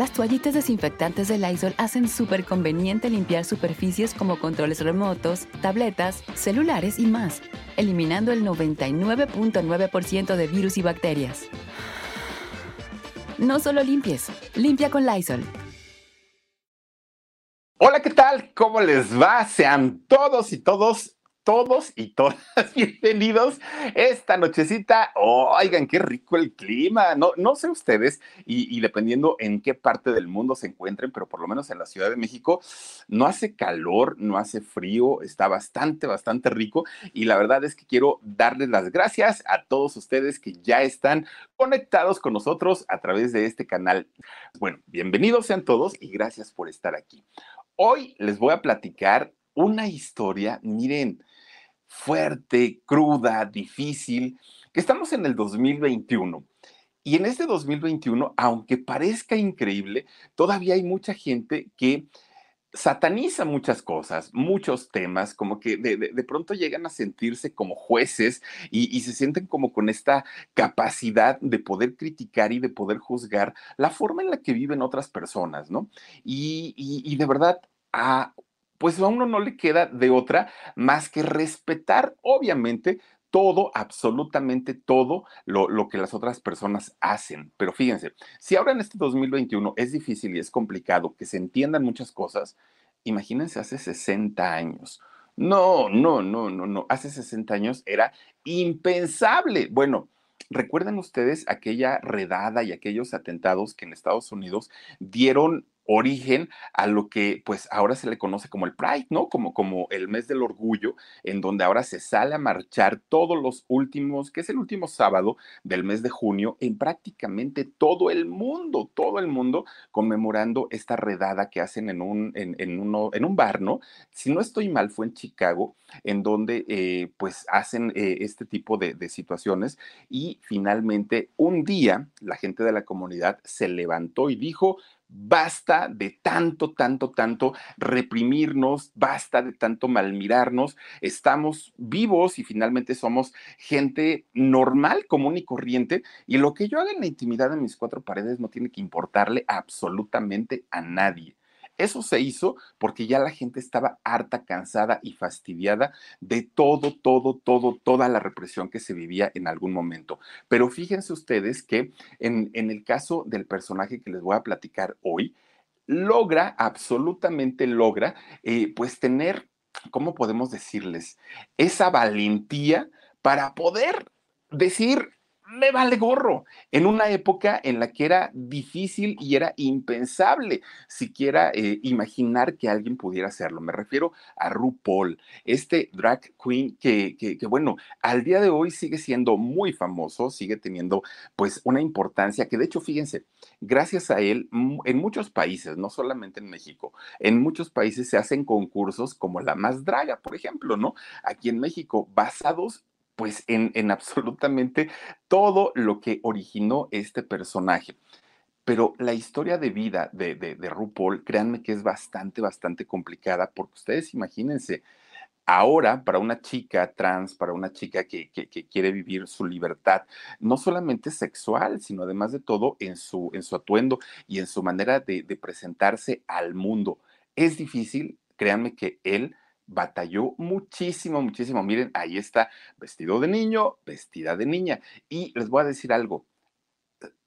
Las toallitas desinfectantes de Lysol hacen súper conveniente limpiar superficies como controles remotos, tabletas, celulares y más, eliminando el 99.9% de virus y bacterias. No solo limpies, limpia con Lysol. Hola, ¿qué tal? ¿Cómo les va? Sean todos y todos todos y todas bienvenidos esta nochecita. oigan, qué rico el clima. No, no sé ustedes, y, y, dependiendo en qué parte del mundo se encuentren, pero por lo menos en la Ciudad de México, no hace calor, no hace frío, está bastante, bastante rico. Y la verdad es que quiero darles las gracias a todos ustedes que ya están conectados con nosotros a través de este canal. Bueno, bienvenidos sean todos y gracias por estar aquí. Hoy les voy a platicar una historia, miren, fuerte, cruda, difícil, que estamos en el 2021. Y en este 2021, aunque parezca increíble, todavía hay mucha gente que sataniza muchas cosas, muchos temas, como que de, de, pronto llegan a sentirse como jueces y, se sienten como con esta capacidad de poder criticar y de poder juzgar la forma en la que viven otras personas, ¿no? Y, y de verdad, a pues a uno no le queda de otra más que respetar, obviamente, todo, absolutamente todo lo, lo, que las otras personas hacen. Pero fíjense, si ahora en este 2021 es difícil y es complicado que se entiendan muchas cosas, imagínense hace 60 años. No, no, no, no, no. Hace 60 años era impensable. Bueno, ¿recuerdan ustedes aquella redada y aquellos atentados que en Estados Unidos dieron origen a lo que pues ahora se le conoce como el Pride, ¿no? Como, como el mes del orgullo, en donde ahora se sale a marchar todos los últimos, que es el último sábado del mes de junio, en prácticamente todo el mundo, todo el mundo conmemorando esta redada que hacen en un, en, en un bar, ¿no? Si no estoy mal, fue en Chicago, en donde eh, pues hacen eh, este tipo de situaciones y finalmente un día la gente de la comunidad se levantó y dijo, Basta de tanto, tanto, tanto reprimirnos, basta de tanto malmirarnos. Estamos vivos y finalmente somos gente normal, común y corriente. Y lo que yo haga en la intimidad de mis cuatro paredes no tiene que importarle absolutamente a nadie. Eso se hizo porque ya la gente estaba harta, cansada y fastidiada de todo, todo, todo, toda la represión que se vivía en algún momento. Pero fíjense ustedes que en, en el caso del personaje que les voy a platicar hoy, logra, absolutamente logra, eh, pues tener, ¿cómo podemos decirles? Esa valentía para poder decir, me vale gorro, en una época en la que era difícil y era impensable siquiera eh, imaginar que alguien pudiera hacerlo. Me refiero a RuPaul, este drag queen que, que, que, bueno, al día de hoy sigue siendo muy famoso, sigue teniendo pues una importancia que de hecho, fíjense, gracias a él, en muchos países, no solamente en México, en muchos países se hacen concursos como la más draga, por ejemplo, ¿no? Aquí en México, basados pues en, en absolutamente todo lo que originó este personaje. Pero la historia de vida de, de, de, RuPaul, créanme que es bastante, bastante complicada, porque ustedes imagínense, ahora para una chica trans, para una chica que, que, quiere vivir su libertad, no solamente sexual, sino además de todo en su, en su atuendo y en su manera de, de presentarse al mundo. Es difícil, créanme que él batalló muchísimo, muchísimo. Miren, ahí está, vestido de niño, vestida de niña. Y les voy a decir algo,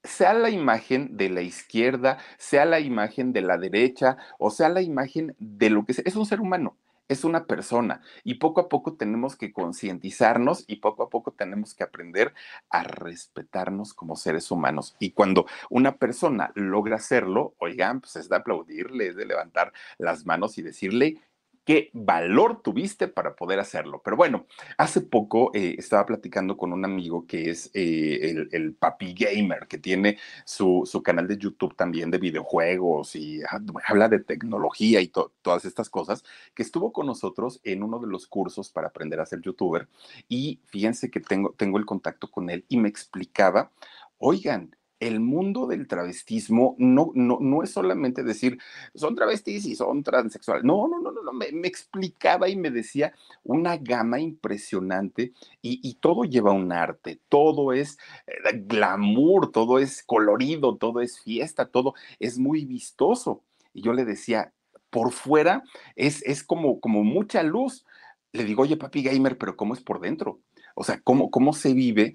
sea la imagen de la izquierda, sea la imagen de la derecha, o sea la imagen de lo que sea, es un ser humano. es una persona y poco a poco tenemos que concientizarnos y poco a poco tenemos que aprender a respetarnos como seres humanos. Y cuando una persona logra hacerlo, oigan, pues es de aplaudirle, es de levantar las manos y decirle qué valor tuviste para poder hacerlo. Pero bueno, hace poco eh, estaba platicando con un amigo que es eh, el, Papi Gamer, que tiene su, su, canal de YouTube también de videojuegos y ah, habla de tecnología y todas estas cosas, que estuvo con nosotros en uno de los cursos para aprender a ser youtuber. Y fíjense que tengo, tengo el contacto con él y me explicaba, oigan, el mundo del travestismo no, no, no es solamente decir, son travestis y son transexuales. No, no, no, no, no. Me, explicaba y me decía una gama impresionante y, todo lleva un arte, todo es eh, glamour, todo es colorido, todo es fiesta, todo es muy vistoso. Y yo le decía, por fuera es, es como, como mucha luz. Le digo, oye, papi gamer, pero ¿cómo es por dentro? O sea, ¿cómo, cómo se vive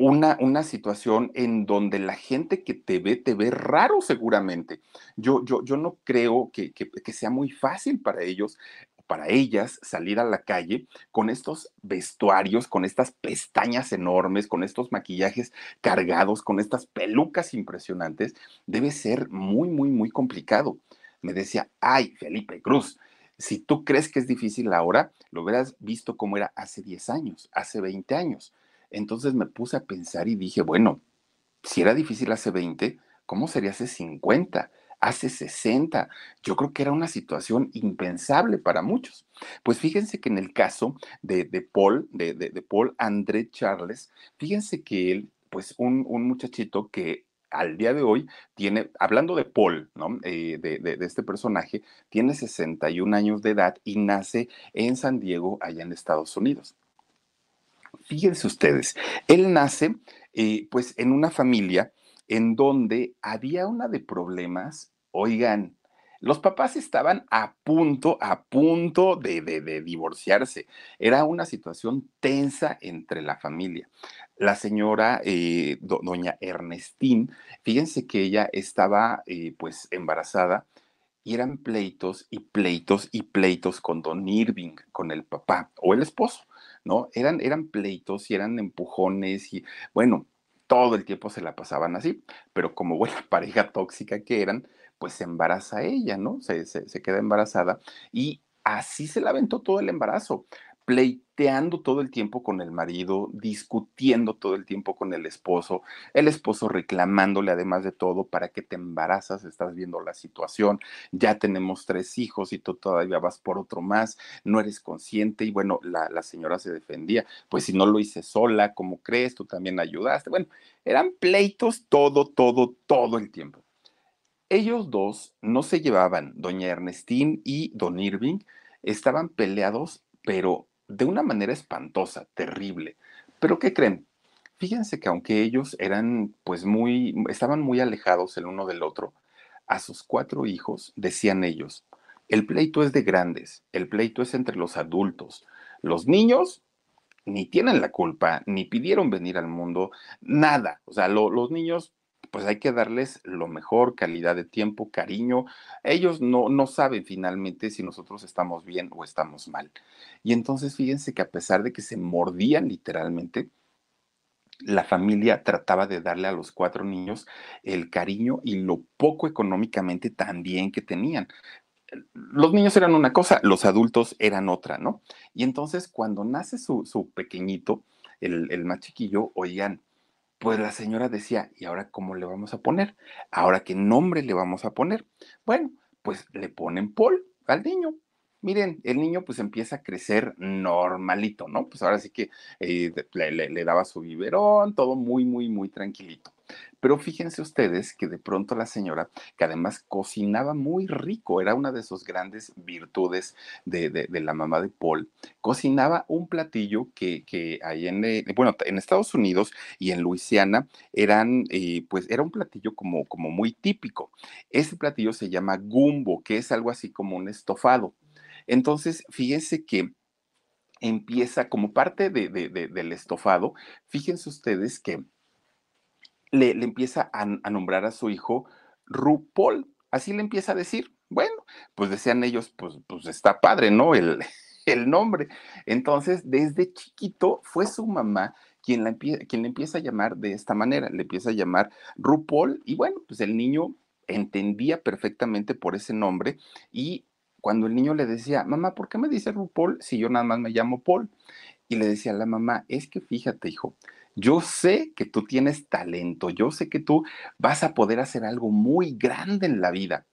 una, una situación en donde la gente que te ve, te ve raro seguramente. Yo, yo, yo no creo que, que, sea muy fácil para ellos para ellas salir a la calle con estos vestuarios, con estas pestañas enormes, con estos maquillajes cargados, con estas pelucas impresionantes, debe ser muy, muy, muy complicado. Me decía, ay, Felipe Cruz, si tú crees que es difícil ahora, lo hubieras visto como era hace 10 años, hace 20 años. Entonces me puse a pensar y dije, bueno, si era difícil hace 20, ¿cómo sería hace 50? Hace 60. Yo creo que era una situación impensable para muchos. Pues fíjense que en el caso de, Paul, de, Paul André Charles, fíjense que él, pues un, muchachito que al día de hoy tiene, hablando de Paul, ¿no? Eh, de, de, este personaje, tiene 61 años de edad y nace en San Diego, allá en Estados Unidos. Fíjense ustedes, él nace eh, pues en una familia en donde había una de problemas, oigan, los papás estaban a punto, a punto de, divorciarse. Era una situación tensa entre la familia. La señora, eh, doña Ernestín, fíjense que ella estaba eh, pues embarazada y eran pleitos y pleitos y pleitos con don Irving, con el papá o el esposo. ¿No? Eran, eran pleitos y eran empujones y bueno, todo el tiempo se la pasaban así, pero como buena pareja tóxica que eran, pues se embaraza ella, ¿no? Se, se, se queda embarazada y así se la aventó todo el embarazo pleiteando todo el tiempo con el marido, discutiendo todo el tiempo con el esposo, el esposo reclamándole además de todo, ¿para que te embarazas? Estás viendo la situación, ya tenemos tres hijos y tú todavía vas por otro más, no eres consciente y bueno, la, la señora se defendía, pues si no lo hice sola, ¿cómo crees? Tú también ayudaste. Bueno, eran pleitos todo, todo, todo el tiempo. Ellos dos no se llevaban, doña Ernestín y don Irving, estaban peleados, pero de una manera espantosa, terrible. Pero ¿qué creen? Fíjense que aunque ellos eran pues muy, estaban muy alejados el uno del otro, a sus cuatro hijos decían ellos, el pleito es de grandes, el pleito es entre los adultos. Los niños ni tienen la culpa, ni pidieron venir al mundo, nada. O sea, los niños pues hay que darles lo mejor, calidad de tiempo, cariño. Ellos no, no saben finalmente si nosotros estamos bien o estamos mal. Y entonces fíjense que a pesar de que se mordían literalmente, la familia trataba de darle a los cuatro niños el cariño y lo poco económicamente también que tenían. Los niños eran una cosa, los adultos eran otra, ¿no? Y entonces cuando nace su, su pequeñito, el, el más chiquillo, oigan, pues la señora decía, ¿y ahora cómo le vamos a poner? ¿Ahora qué nombre le vamos a poner? Bueno, pues le ponen Paul al niño. Miren, el niño pues empieza a crecer normalito, ¿no? Pues ahora sí que eh, le, daba su biberón, todo muy, muy, muy tranquilito. Pero fíjense ustedes que de pronto la señora, que además cocinaba muy rico, era una de sus grandes virtudes de, la mamá de Paul, cocinaba un platillo que, que ahí en, eh, bueno, en Estados Unidos y en Luisiana eran, eh, pues era un platillo como, como muy típico. Ese platillo se llama gumbo, que es algo así como un estofado. Entonces, fíjense que empieza como parte de, del estofado, fíjense ustedes que le, empieza a, nombrar a su hijo RuPaul. así le empieza a decir. Bueno, pues decían ellos, pues, pues está padre, ¿no? El, el nombre. Entonces, desde chiquito fue su mamá quien, la quien le empieza a llamar de esta manera, le empieza a llamar RuPaul y bueno, pues el niño entendía perfectamente por ese nombre y cuando el niño le decía, mamá, ¿por qué me dice RuPaul si yo nada más me llamo Paul? Y le decía a la mamá, es que fíjate, hijo, yo sé que tú tienes talento, yo sé que tú vas a poder hacer algo muy grande en la vida,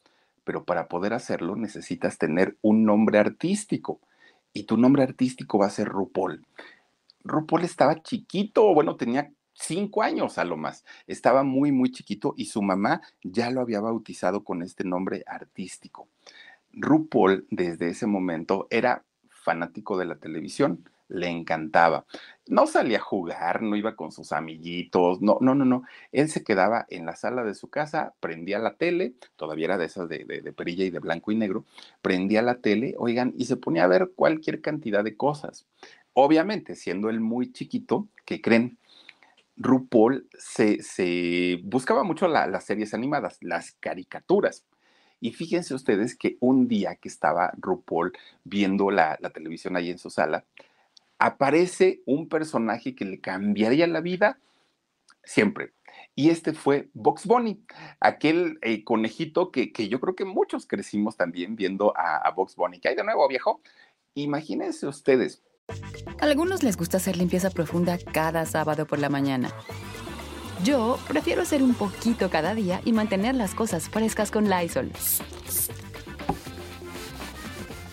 pero para poder hacerlo necesitas tener un nombre artístico y tu nombre artístico va a ser RuPaul. RuPaul estaba chiquito, bueno, tenía cinco años a lo más. Estaba muy, muy chiquito y su mamá ya lo había bautizado con este nombre artístico. RuPaul desde ese momento era fanático de la televisión, le encantaba. No salía a jugar, no iba con sus amiguitos, no, no, no, no. Él se quedaba en la sala de su casa, prendía la tele, todavía era de esas de, de, perilla y de blanco y negro, prendía la tele, oigan, y se ponía a ver cualquier cantidad de cosas. Obviamente, siendo él muy chiquito, ¿qué creen? RuPaul se, buscaba mucho las series animadas, las caricaturas. Y fíjense ustedes que un día que estaba RuPaul viendo la, la televisión ahí en su sala, aparece un personaje que le cambiaría la vida siempre. Y este fue Box Bunny, aquel eh, conejito que, que, yo creo que muchos crecimos también viendo a, a Box Bunny. ¿Qué hay de nuevo, viejo? Imagínense ustedes, a algunos les gusta hacer limpieza profunda cada sábado por la mañana. Yo prefiero hacer un poquito cada día y mantener las cosas frescas con Lysol.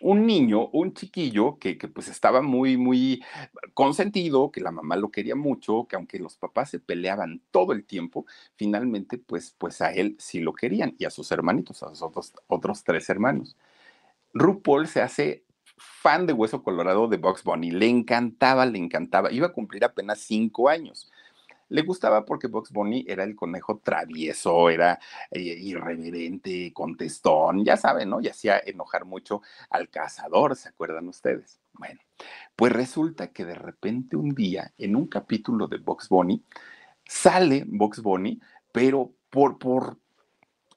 un niño, un chiquillo que, que, pues estaba muy, muy consentido, que la mamá lo quería mucho, que aunque los papás se peleaban todo el tiempo, finalmente pues, pues a él sí lo querían y a sus hermanitos, a sus otros, otros tres hermanos. RuPaul se hace fan de Hueso Colorado de Box Bunny, le encantaba, le encantaba, iba a cumplir apenas cinco años. Le gustaba porque Box Bunny era el conejo travieso, era eh, irreverente, contestón, ya saben, ¿no? Y hacía enojar mucho al cazador, ¿se acuerdan ustedes? Bueno, pues resulta que de repente un día, en un capítulo de Box Bunny, sale Box Bunny, pero por, por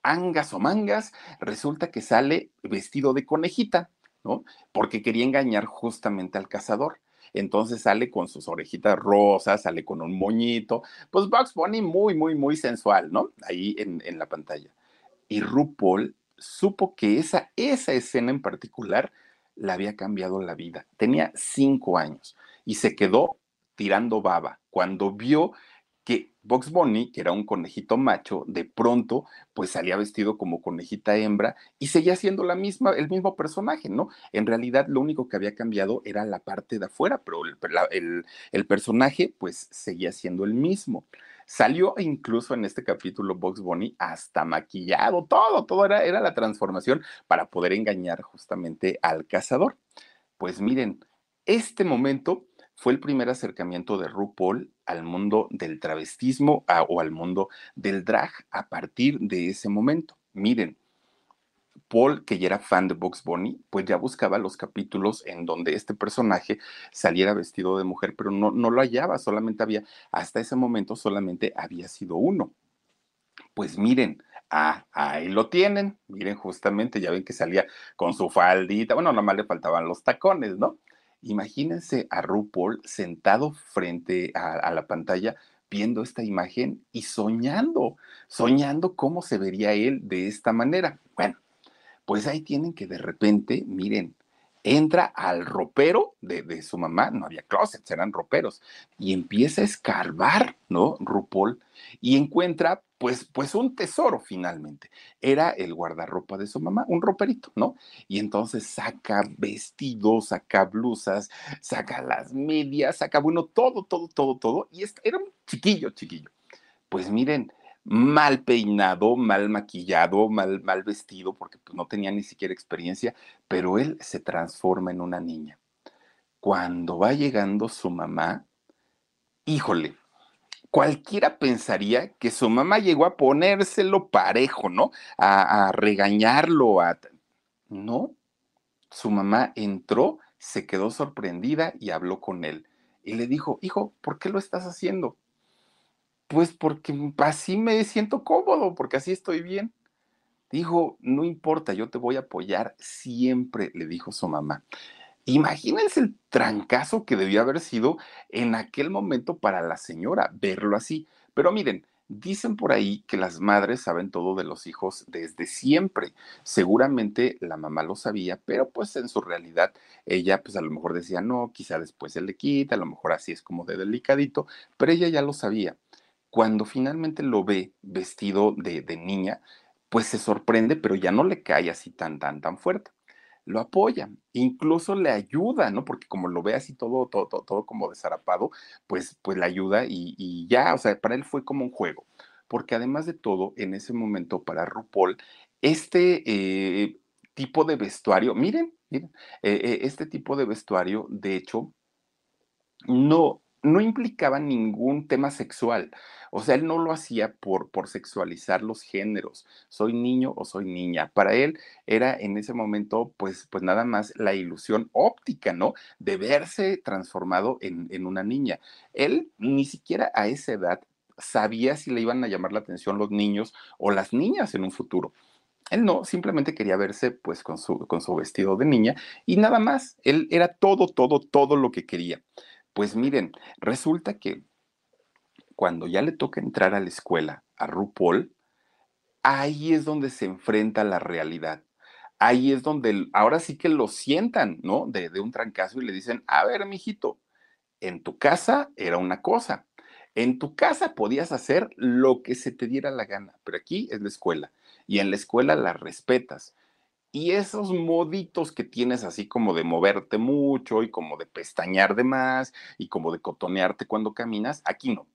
angas o mangas, resulta que sale vestido de conejita, ¿no? Porque quería engañar justamente al cazador. Entonces sale con sus orejitas rosas, sale con un moñito. Pues Bugs Bunny muy, muy, muy sensual, ¿no? Ahí en, en la pantalla. Y RuPaul supo que esa, esa escena en particular le había cambiado la vida. Tenía cinco años y se quedó tirando baba cuando vio que Box Bunny, que era un conejito macho, de pronto pues salía vestido como conejita hembra y seguía siendo la misma, el mismo personaje, ¿no? En realidad lo único que había cambiado era la parte de afuera, pero el, personaje pues seguía siendo el mismo. Salió incluso en este capítulo Box Bunny hasta maquillado, todo, todo era, era la transformación para poder engañar justamente al cazador. Pues miren, este momento fue el primer acercamiento de RuPaul al mundo del travestismo o al mundo del drag a partir de ese momento. Miren, Paul, que ya era fan de Box Bunny, pues ya buscaba los capítulos en donde este personaje saliera vestido de mujer, pero no, no lo hallaba, solamente había, hasta ese momento solamente había sido uno. Pues miren, Ah, ahí lo tienen. Miren, justamente, ya ven que salía con su faldita. Bueno, nomás le faltaban los tacones, ¿no? Imagínense a RuPaul sentado frente a, a, la pantalla viendo esta imagen y soñando, soñando cómo se vería él de esta manera. Bueno, pues ahí tienen que de repente, miren, entra al ropero de, de su mamá, no había closets, eran roperos, y empieza a escarbar, ¿no? RuPaul, y encuentra pues, pues un tesoro finalmente. Era el guardarropa de su mamá, un roperito, ¿no? Y entonces saca vestidos, saca blusas, saca las medias, saca, bueno, todo, todo, todo, todo. Y era un chiquillo, chiquillo. Pues miren, mal peinado, mal maquillado, mal, mal vestido, porque pues, no tenía ni siquiera experiencia, pero él se transforma en una niña. Cuando va llegando su mamá, híjole, cualquiera pensaría que su mamá llegó a ponérselo parejo, ¿no? A, regañarlo, a... No, su mamá entró, se quedó sorprendida y habló con él. Y le dijo, hijo, ¿por qué lo estás haciendo? Pues porque así me siento cómodo, porque así estoy bien. Dijo, no importa, yo te voy a apoyar siempre, le dijo su mamá. Imagínense el trancazo que debió haber sido en aquel momento para la señora verlo así. Pero miren, dicen por ahí que las madres saben todo de los hijos desde siempre. Seguramente la mamá lo sabía, pero pues en su realidad ella pues a lo mejor decía, no, quizá después se le quita, a lo mejor así es como de delicadito, pero ella ya lo sabía. Cuando finalmente lo ve vestido de, niña, pues se sorprende, pero ya no le cae así tan, tan, tan fuerte lo apoya, incluso le ayuda, ¿no? Porque como lo ve así todo, todo, todo, como desarapado, pues, pues le ayuda y, ya, o sea, para él fue como un juego. Porque además de todo, en ese momento para RuPaul, este eh, tipo de vestuario, miren, miren, eh, eh, este tipo de vestuario, de hecho, no, no implicaba ningún tema sexual. O sea, él no lo hacía por, por sexualizar los géneros. Soy niño o soy niña. Para él era en ese momento, pues, pues nada más la ilusión óptica, ¿no? De verse transformado en, en una niña. Él ni siquiera a esa edad sabía si le iban a llamar la atención los niños o las niñas en un futuro. Él no, simplemente quería verse pues con su, con su vestido de niña y nada más. Él era todo, todo, todo lo que quería. Pues miren, resulta que cuando ya le toca entrar a la escuela a RuPaul, ahí es donde se enfrenta la realidad. Ahí es donde ahora sí que lo sientan, ¿no? De, de un trancazo y le dicen, a ver, mijito, en tu casa era una cosa. En tu casa podías hacer lo que se te diera la gana, pero aquí es la escuela y en la escuela la respetas. Y esos moditos que tienes así como de moverte mucho y como de pestañear de más y como de cotonearte cuando caminas, aquí no.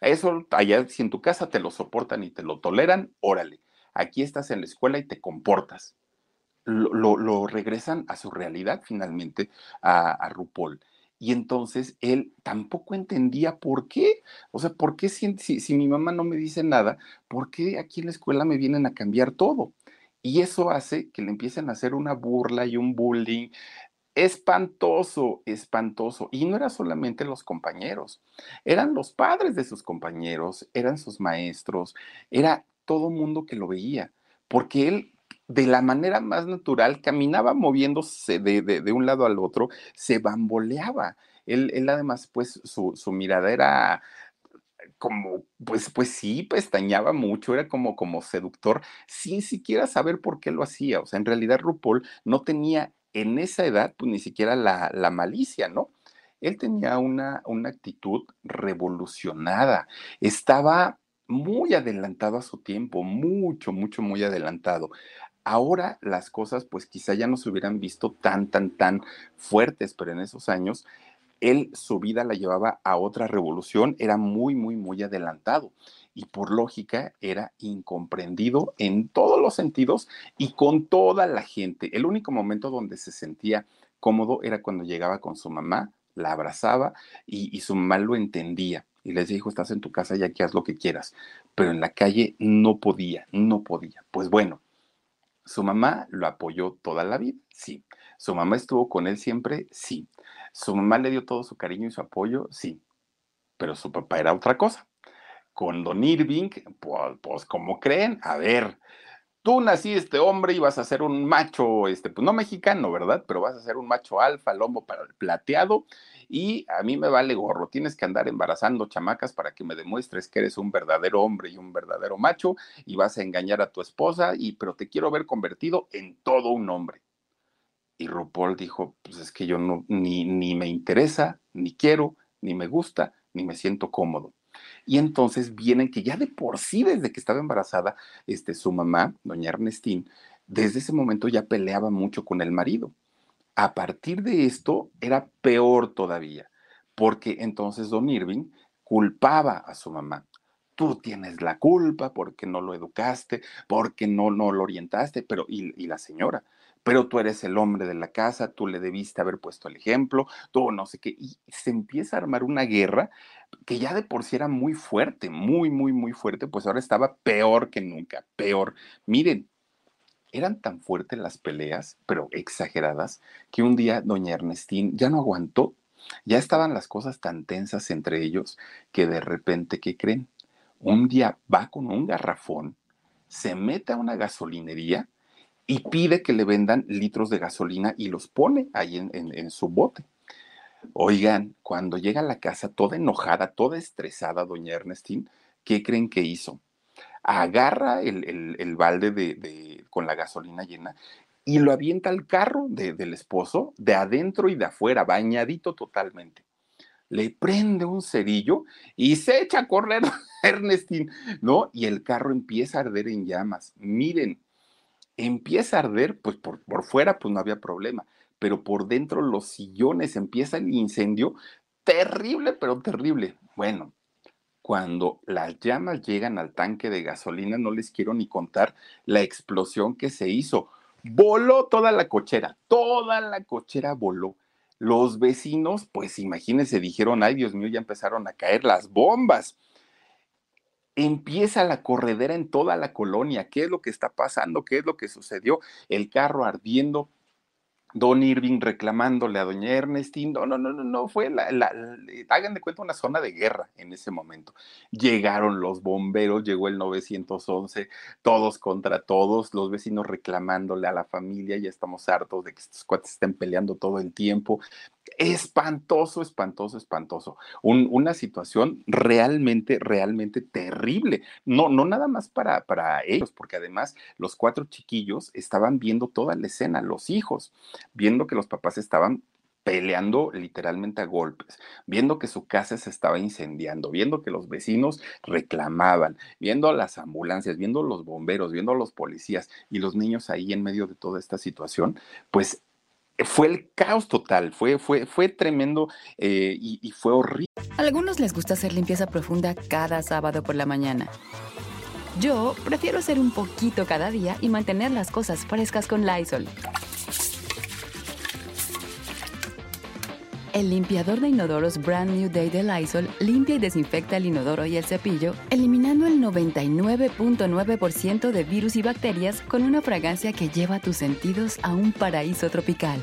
Eso allá si en tu casa te lo soportan y te lo toleran, órale. Aquí estás en la escuela y te comportas. Lo, lo, regresan a su realidad finalmente a, a RuPaul. Y entonces él tampoco entendía por qué. O sea, ¿por qué si, si, si, mi mamá no me dice nada, por qué aquí en la escuela me vienen a cambiar todo? Y eso hace que le empiecen a hacer una burla y un bullying espantoso, espantoso. Y no era solamente los compañeros, eran los padres de sus compañeros, eran sus maestros, era todo mundo que lo veía, porque él de la manera más natural caminaba moviéndose de, un lado al otro, se bamboleaba. Él, él además, pues su, su mirada era como, pues, pues sí, pestañaba mucho, era como, como seductor, sin siquiera saber por qué lo hacía. O sea, en realidad RuPaul no tenía en esa edad, pues ni siquiera la, la malicia, ¿no? Él tenía una, una actitud revolucionada, estaba muy adelantado a su tiempo, mucho, mucho, muy adelantado. Ahora las cosas pues quizá ya no se hubieran visto tan, tan, tan fuertes, pero en esos años él su vida la llevaba a otra revolución, era muy, muy, muy adelantado y por lógica era incomprendido en todos los sentidos y con toda la gente. El único momento donde se sentía cómodo era cuando llegaba con su mamá, la abrazaba y, su mamá lo entendía y les dijo, estás en tu casa y aquí haz lo que quieras. Pero en la calle no podía, no podía. Pues bueno, su mamá lo apoyó toda la vida, sí. Su mamá estuvo con él siempre, sí. Su mamá le dio todo su cariño y su apoyo, sí, pero su papá era otra cosa. Con Don Irving, pues, como creen, a ver, tú naciste hombre y vas a ser un macho, este, pues no mexicano, ¿verdad? Pero vas a ser un macho alfa, lomo para el plateado, y a mí me vale gorro, tienes que andar embarazando chamacas para que me demuestres que eres un verdadero hombre y un verdadero macho, y vas a engañar a tu esposa, y pero te quiero ver convertido en todo un hombre. Y RuPaul dijo, pues es que yo no, ni, ni me interesa, ni quiero, ni me gusta, ni me siento cómodo. Y entonces vienen que ya de por sí, desde que estaba embarazada, este, su mamá, doña Ernestín, desde ese momento ya peleaba mucho con el marido. A partir de esto era peor todavía, porque entonces don Irving culpaba a su mamá. tú tienes la culpa porque no lo educaste, porque no, no lo orientaste, pero y, y la señora, pero tú eres el hombre de la casa, tú le debiste haber puesto el ejemplo, tú no sé qué, y se empieza a armar una guerra que ya de por sí era muy fuerte, muy, muy, muy fuerte, pues ahora estaba peor que nunca, peor. Miren, eran tan fuertes las peleas, pero exageradas, que un día doña Ernestín ya no aguantó, ya estaban las cosas tan tensas entre ellos que de repente, ¿qué creen? Un día va con un garrafón, se mete a una gasolinería, y pide que le vendan litros de gasolina y los pone ahí en, su bote. Oigan, cuando llega a la casa toda enojada, toda estresada, doña Ernestín, ¿qué creen que hizo? Agarra el, balde de, con la gasolina llena y lo avienta al carro del esposo, de adentro y de afuera, bañadito totalmente. Le prende un cerillo y se echa a correr Ernestín, ¿no? Y el carro empieza a arder en llamas. Miren, empieza a arder, pues por, fuera pues no había problema, pero por dentro los sillones empieza el incendio, terrible, pero terrible. Bueno, cuando las llamas llegan al tanque de gasolina, no les quiero ni contar la explosión que se hizo. Voló toda la cochera, toda la cochera voló. Los vecinos, pues imagínense, dijeron, ay Dios mío, ya empezaron a caer las bombas empieza la corredera en toda la colonia. ¿Qué es lo que está pasando? ¿Qué es lo que sucedió? El carro ardiendo. Don Irving reclamándole a doña Ernestín, no, no, no, no, no, fue la, la, hagan de cuenta una zona de guerra en ese momento. Llegaron los bomberos, llegó el 911, todos contra todos, los vecinos reclamándole a la familia, ya estamos hartos de que estos cuates estén peleando todo el tiempo, espantoso, espantoso, espantoso. una situación realmente, realmente terrible. No, no nada más para, para ellos, porque además los cuatro chiquillos estaban viendo toda la escena, los hijos, viendo que los papás estaban peleando literalmente a golpes, viendo que su casa se estaba incendiando, viendo que los vecinos reclamaban, viendo las ambulancias, viendo los bomberos, viendo los policías y los niños ahí en medio de toda esta situación, pues fue el caos total, fue, fue, fue tremendo eh, y, y fue horrible. A algunos les gusta hacer limpieza profunda cada sábado por la mañana. Yo prefiero hacer un poquito cada día y mantener las cosas frescas con Lysol. El limpiador de inodoros Brand New Day de Lysol limpia y desinfecta el inodoro y el cepillo, eliminando el 99.9% de virus y bacterias con una fragancia que lleva tus sentidos a un paraíso tropical.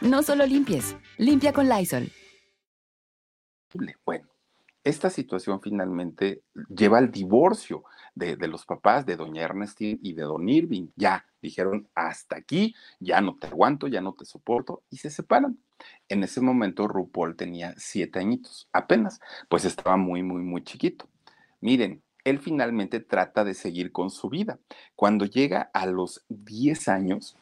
No solo limpies, limpia con Lysol. Bueno, esta situación finalmente lleva al divorcio de, los papás de doña Ernestine y de don Irving. Ya dijeron, hasta aquí, ya no te aguanto, ya no te soporto, y se separan. En ese momento RuPaul tenía siete añitos, apenas, pues estaba muy, muy, muy chiquito. Miren, él finalmente trata de seguir con su vida. Cuando llega a los 10 años,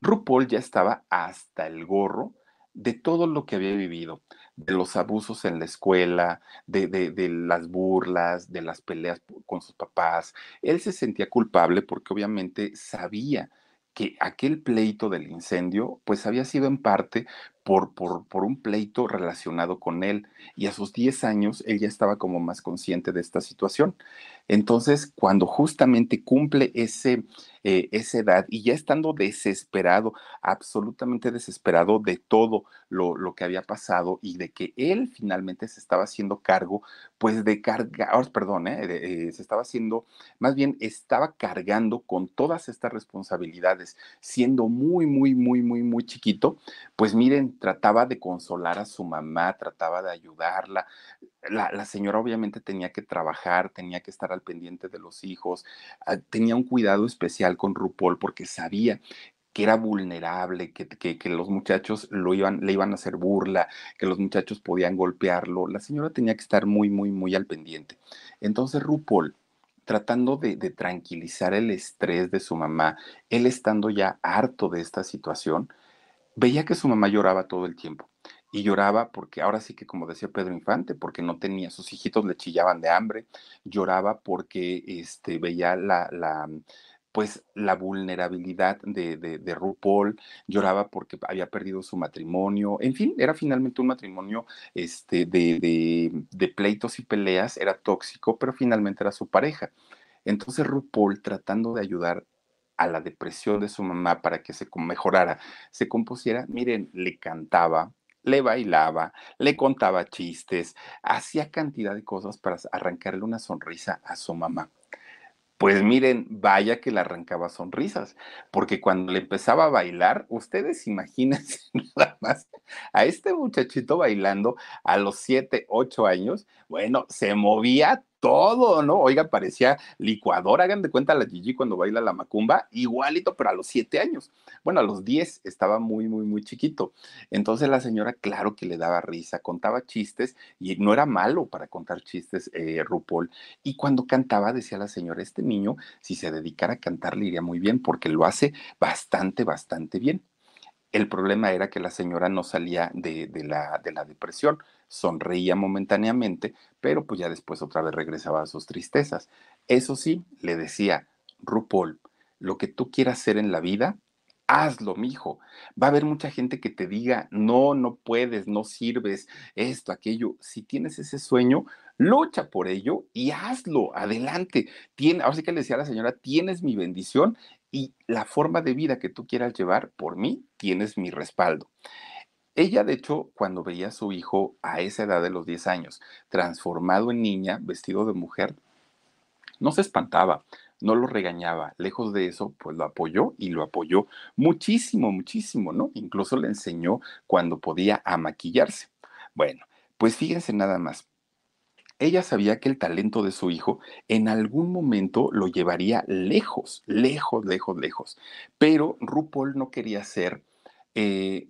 RuPaul ya estaba hasta el gorro de todo lo que había vivido, de los abusos en la escuela, de, de, las burlas, de las peleas con sus papás. Él se sentía culpable porque obviamente sabía que aquel pleito del incendio, pues había sido en parte por, por, por, un pleito relacionado con él. Y a sus 10 años, él ya estaba como más consciente de esta situación. Entonces, cuando justamente cumple ese, eh, esa edad y ya estando desesperado, absolutamente desesperado de todo lo, lo, que había pasado y de que él finalmente se estaba haciendo cargo, pues de cargar, oh, perdón, eh, eh, se estaba haciendo, más bien estaba cargando con todas estas responsabilidades, siendo muy, muy, muy, muy, muy chiquito, pues miren, trataba de consolar a su mamá, trataba de ayudarla, la, señora obviamente tenía que trabajar, tenía que estar al pendiente de los hijos, ah, tenía un cuidado especial con RuPaul porque sabía que era vulnerable, que, los muchachos lo iban, le iban a hacer burla, que los muchachos podían golpearlo. La señora tenía que estar muy, muy, muy al pendiente. Entonces RuPaul, tratando de tranquilizar el estrés de su mamá, él estando ya harto de esta situación, veía que su mamá lloraba todo el tiempo y lloraba porque ahora sí que como decía Pedro Infante, porque no tenía, sus hijitos le chillaban de hambre, lloraba porque este, veía la, la pues la vulnerabilidad de, de, RuPaul, lloraba porque había perdido su matrimonio, en fin, era finalmente un matrimonio este, de, de pleitos y peleas, era tóxico, pero finalmente era su pareja. Entonces RuPaul, tratando de ayudar a la depresión de su mamá para que se mejorara, se compusiera, miren, le cantaba, le bailaba, le contaba chistes, hacía cantidad de cosas para arrancarle una sonrisa a su mamá. Pues miren, vaya que le arrancaba sonrisas, porque cuando le empezaba a bailar, ustedes imagínense nada más a este muchachito bailando a los siete, ocho años, bueno, se movía todo, ¿no? Oiga, parecía licuadora, hagan de cuenta la Gigi cuando baila la macumba, igualito, pero a los siete años. Bueno, a los diez estaba muy, muy, muy chiquito. Entonces la señora, claro que le daba risa, contaba chistes y no era malo para contar chistes, eh, RuPaul. Y cuando cantaba, decía la señora, este niño, si se dedicara a cantar, le iría muy bien porque lo hace bastante, bastante bien. El problema era que la señora no salía de, la, de la depresión sonreía momentáneamente, pero pues ya después otra vez regresaba a sus tristezas. Eso sí, le decía, RuPaul, lo que tú quieras hacer en la vida, hazlo, mijo. Va a haber mucha gente que te diga, no, no puedes, no sirves, esto, aquello. Si tienes ese sueño, lucha por ello y hazlo, adelante. Ahora sí que le decía a la señora, tienes mi bendición y la forma de vida que tú quieras llevar, por mí, tienes mi respaldo. Ella, de hecho, cuando veía a su hijo a esa edad de los 10 años, transformado en niña, vestido de mujer, no se espantaba, no lo regañaba. Lejos de eso, pues lo apoyó y lo apoyó muchísimo, muchísimo, ¿no? Incluso le enseñó cuando podía a maquillarse. Bueno, pues fíjense nada más. Ella sabía que el talento de su hijo en algún momento lo llevaría lejos, lejos, lejos, lejos. Pero RuPaul no quería ser eh,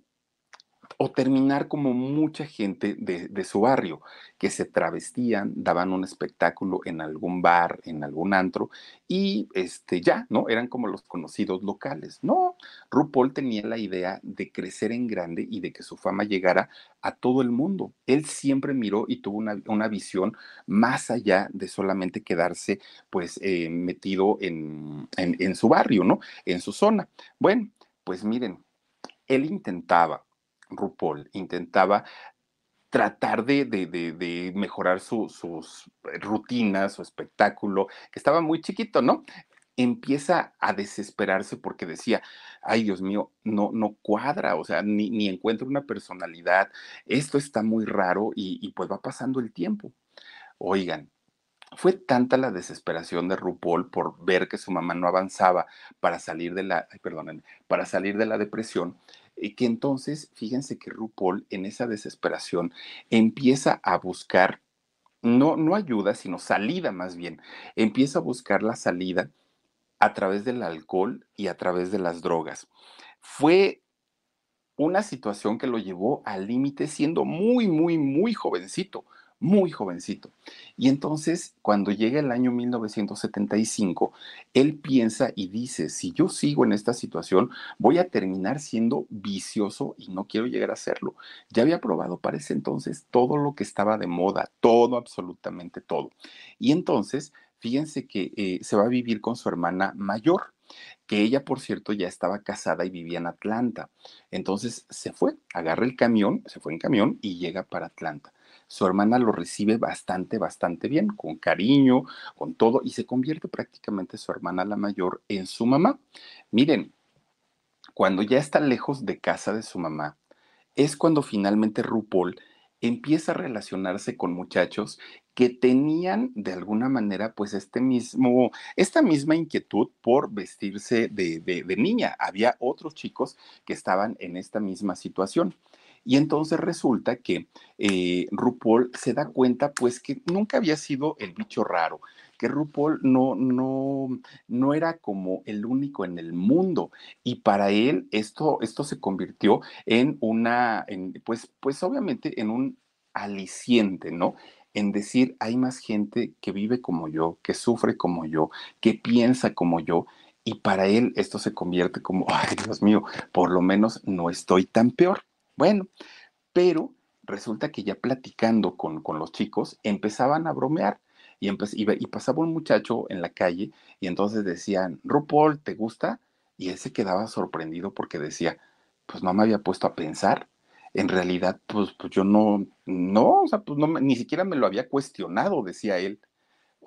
o terminar como mucha gente de, su barrio, que se travestían, daban un espectáculo en algún bar, en algún antro, y este, ya, ¿no? Eran como los conocidos locales. No, RuPaul tenía la idea de crecer en grande y de que su fama llegara a todo el mundo. Él siempre miró y tuvo una, visión más allá de solamente quedarse, pues, eh, metido en, en su barrio, ¿no? En su zona. Bueno, pues miren, él intentaba RuPaul intentaba tratar de, mejorar sus rutinas, su espectáculo, estaba muy chiquito, ¿no? Empieza a desesperarse porque decía, ay Dios mío, no, no cuadra, o sea, ni, ni encuentro una personalidad, esto está muy raro y pues va pasando el tiempo. Oigan, fue tanta la desesperación de RuPaul por ver que su mamá no avanzaba para salir de la, ay, para salir de la depresión, y que entonces, fíjense que RuPaul en esa desesperación empieza a buscar, no, no ayuda, sino salida más bien, empieza a buscar la salida a través del alcohol y a través de las drogas. Fue una situación que lo llevó al límite siendo muy, muy, muy jovencito muy jovencito. Y entonces, cuando llega el año 1975, él piensa y dice, si yo sigo en esta situación, voy a terminar siendo vicioso y no quiero llegar a serlo. Ya había probado para ese entonces todo lo que estaba de moda, todo, absolutamente todo. Y entonces, fíjense que eh, se va a vivir con su hermana mayor que ella, por cierto, ya estaba casada y vivía en Atlanta. Entonces se fue, agarra el camión, se fue en camión y llega para Atlanta su hermana lo recibe bastante, bastante bien, con cariño, con todo, y se convierte prácticamente su hermana la mayor en su mamá. Miren, cuando ya está lejos de casa de su mamá, es cuando finalmente RuPaul empieza a relacionarse con muchachos que tenían de alguna manera pues este mismo, esta misma inquietud por vestirse de, de, niña. Había otros chicos que estaban en esta misma situación. Y entonces resulta que eh, RuPaul se da cuenta pues que nunca había sido el bicho raro, que RuPaul no, no, no era como el único en el mundo. Y para él esto, esto se convirtió en una, en, pues, pues obviamente en un aliciente, ¿no? en decir, hay más gente que vive como yo, que sufre como yo, que piensa como yo, y para él esto se convierte como, ay Dios mío, por lo menos no estoy tan peor. Bueno, pero resulta que ya platicando con, con los chicos empezaban a bromear y, y pasaba un muchacho en la calle y entonces decían, RuPaul, ¿te gusta? Y él se quedaba sorprendido porque decía, pues no me había puesto a pensar. En realidad, pues, pues yo no, no, o sea, pues no, ni siquiera me lo había cuestionado, decía él.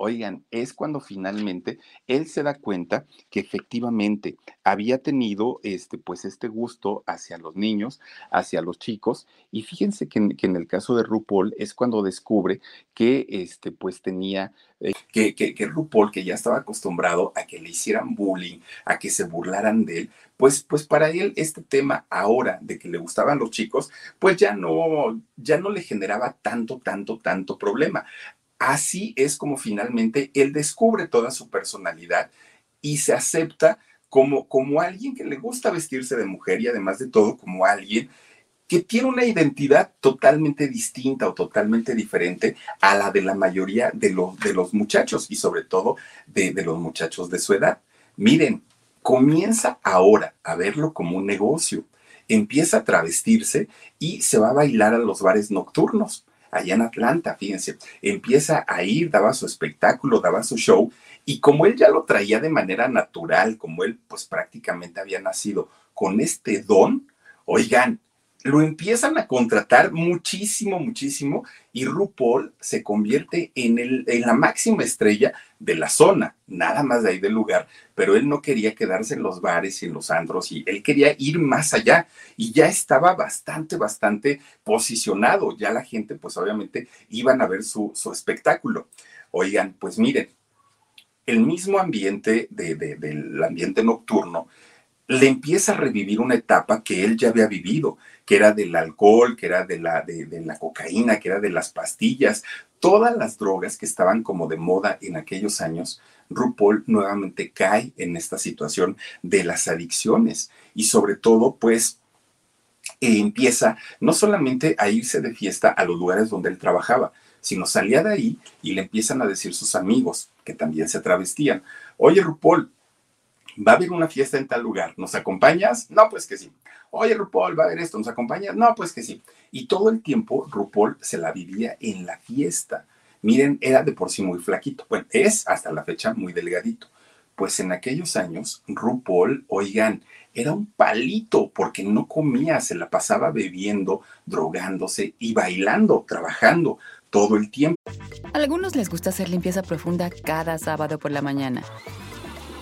Oigan, es cuando finalmente él se da cuenta que efectivamente había tenido este, pues este gusto hacia los niños, hacia los chicos, y fíjense que en, el caso de RuPaul es cuando descubre que este, pues tenía, eh, que, que, que RuPaul, que ya estaba acostumbrado a que le hicieran bullying, a que se burlaran de él, pues, pues para él este tema ahora de que le gustaban los chicos, pues ya no, ya no le generaba tanto, tanto, tanto problema. Así es como finalmente él descubre toda su personalidad y se acepta como, como alguien que le gusta vestirse de mujer y además de todo como alguien que tiene una identidad totalmente distinta o totalmente diferente a la de la mayoría de, los, de los muchachos y sobre todo de, de los muchachos de su edad. Miren, comienza ahora a verlo como un negocio. Empieza a travestirse y se va a bailar a los bares nocturnos allá en Atlanta, fíjense, empieza a ir, daba su espectáculo, daba su show, y como él ya lo traía de manera natural, como él pues prácticamente había nacido con este don, oigan, lo empiezan a contratar muchísimo, muchísimo, y RuPaul se convierte en, el, en la máxima estrella de la zona, nada más de ahí del lugar, pero él no quería quedarse en los bares y en los andros, y él quería ir más allá, y ya estaba bastante, bastante posicionado, ya la gente pues obviamente iban a ver su, su espectáculo. Oigan, pues miren, el mismo ambiente de, del ambiente nocturno le empieza a revivir una etapa que él ya había vivido que era del alcohol, que era de la, de, la cocaína, que era de las pastillas, todas las drogas que estaban como de moda en aquellos años, RuPaul nuevamente cae en esta situación de las adicciones y sobre todo pues empieza no solamente a irse de fiesta a los lugares donde él trabajaba, sino salía de ahí y le empiezan a decir sus amigos que también se travestían, oye RuPaul, va a haber una fiesta en tal lugar, ¿nos acompañas? No, pues que sí. Oye, RuPaul, va a haber esto, ¿nos acompañas? No, pues que sí. Y todo el tiempo RuPaul se la vivía en la fiesta. Miren, era de por sí muy flaquito. Bueno, es hasta la fecha muy delgadito. Pues en aquellos años, RuPaul, oigan, era un palito porque no comía, se la pasaba bebiendo, drogándose y bailando, trabajando todo el tiempo. A algunos les gusta hacer limpieza profunda cada sábado por la mañana.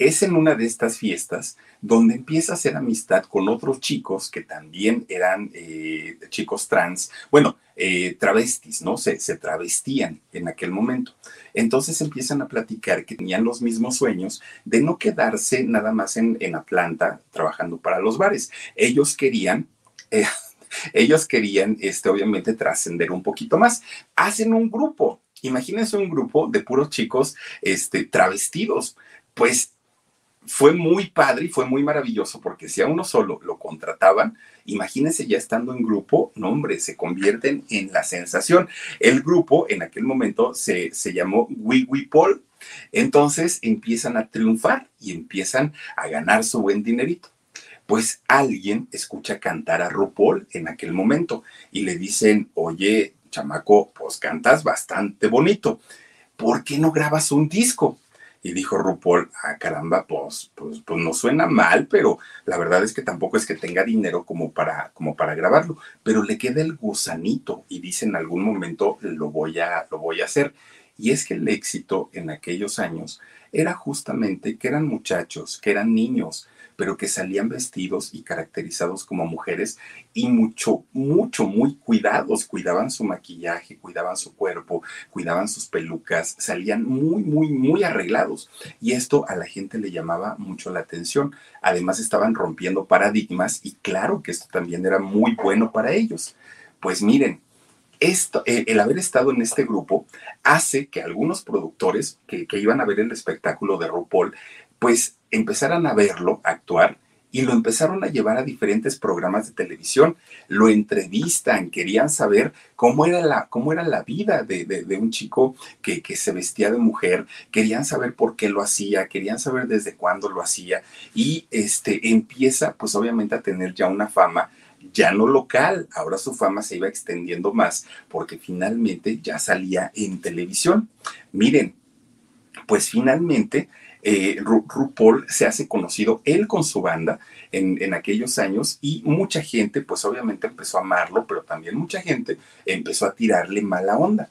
es en una de estas fiestas donde empieza a hacer amistad con otros chicos que también eran eh, chicos trans, bueno, eh, travestis, ¿no? Se, se travestían en aquel momento. Entonces empiezan a platicar que tenían los mismos sueños de no quedarse nada más en, en Atlanta trabajando para los bares. Ellos querían... Eh, ellos querían, este, obviamente, trascender un poquito más. Hacen un grupo, imagínense un grupo de puros chicos este, travestidos. Pues fue muy padre y fue muy maravilloso porque si a uno solo lo contrataban, imagínense ya estando en grupo, no hombre, se convierten en la sensación. El grupo en aquel momento se, se llamó We We Paul. Entonces empiezan a triunfar y empiezan a ganar su buen dinerito. Pues alguien escucha cantar a RuPaul en aquel momento y le dicen, oye, chamaco, pues cantas bastante bonito. ¿Por qué no grabas un disco? Y dijo RuPaul, ah, caramba, pues, pues, pues, no suena mal, pero la verdad es que tampoco es que tenga dinero como para, como para grabarlo, pero le queda el gusanito y dice en algún momento lo voy a, lo voy a hacer. Y es que el éxito en aquellos años era justamente que eran muchachos, que eran niños, pero que salían vestidos y caracterizados como mujeres y mucho, mucho, muy cuidados, cuidaban su maquillaje, cuidaban su cuerpo, cuidaban sus pelucas, salían muy, muy, muy arreglados. Y esto a la gente le llamaba mucho la atención. Además estaban rompiendo paradigmas y claro que esto también era muy bueno para ellos. Pues miren, esto, eh, el haber estado en este grupo hace que algunos productores que, que iban a ver el espectáculo de RuPaul, pues empezaran a verlo actuar y lo empezaron a llevar a diferentes programas de televisión, lo entrevistan, querían saber cómo era la, cómo era la vida de, un chico que, que, se vestía de mujer, querían saber por qué lo hacía, querían saber desde cuándo lo hacía. Y este, empieza pues obviamente a tener ya una fama ya no local, ahora su fama se iba extendiendo más porque finalmente ya salía en televisión. Miren, pues finalmente eh, RuPaul se hace conocido él con su banda en, aquellos años y mucha gente pues obviamente empezó a amarlo, pero también mucha gente empezó a tirarle mala onda.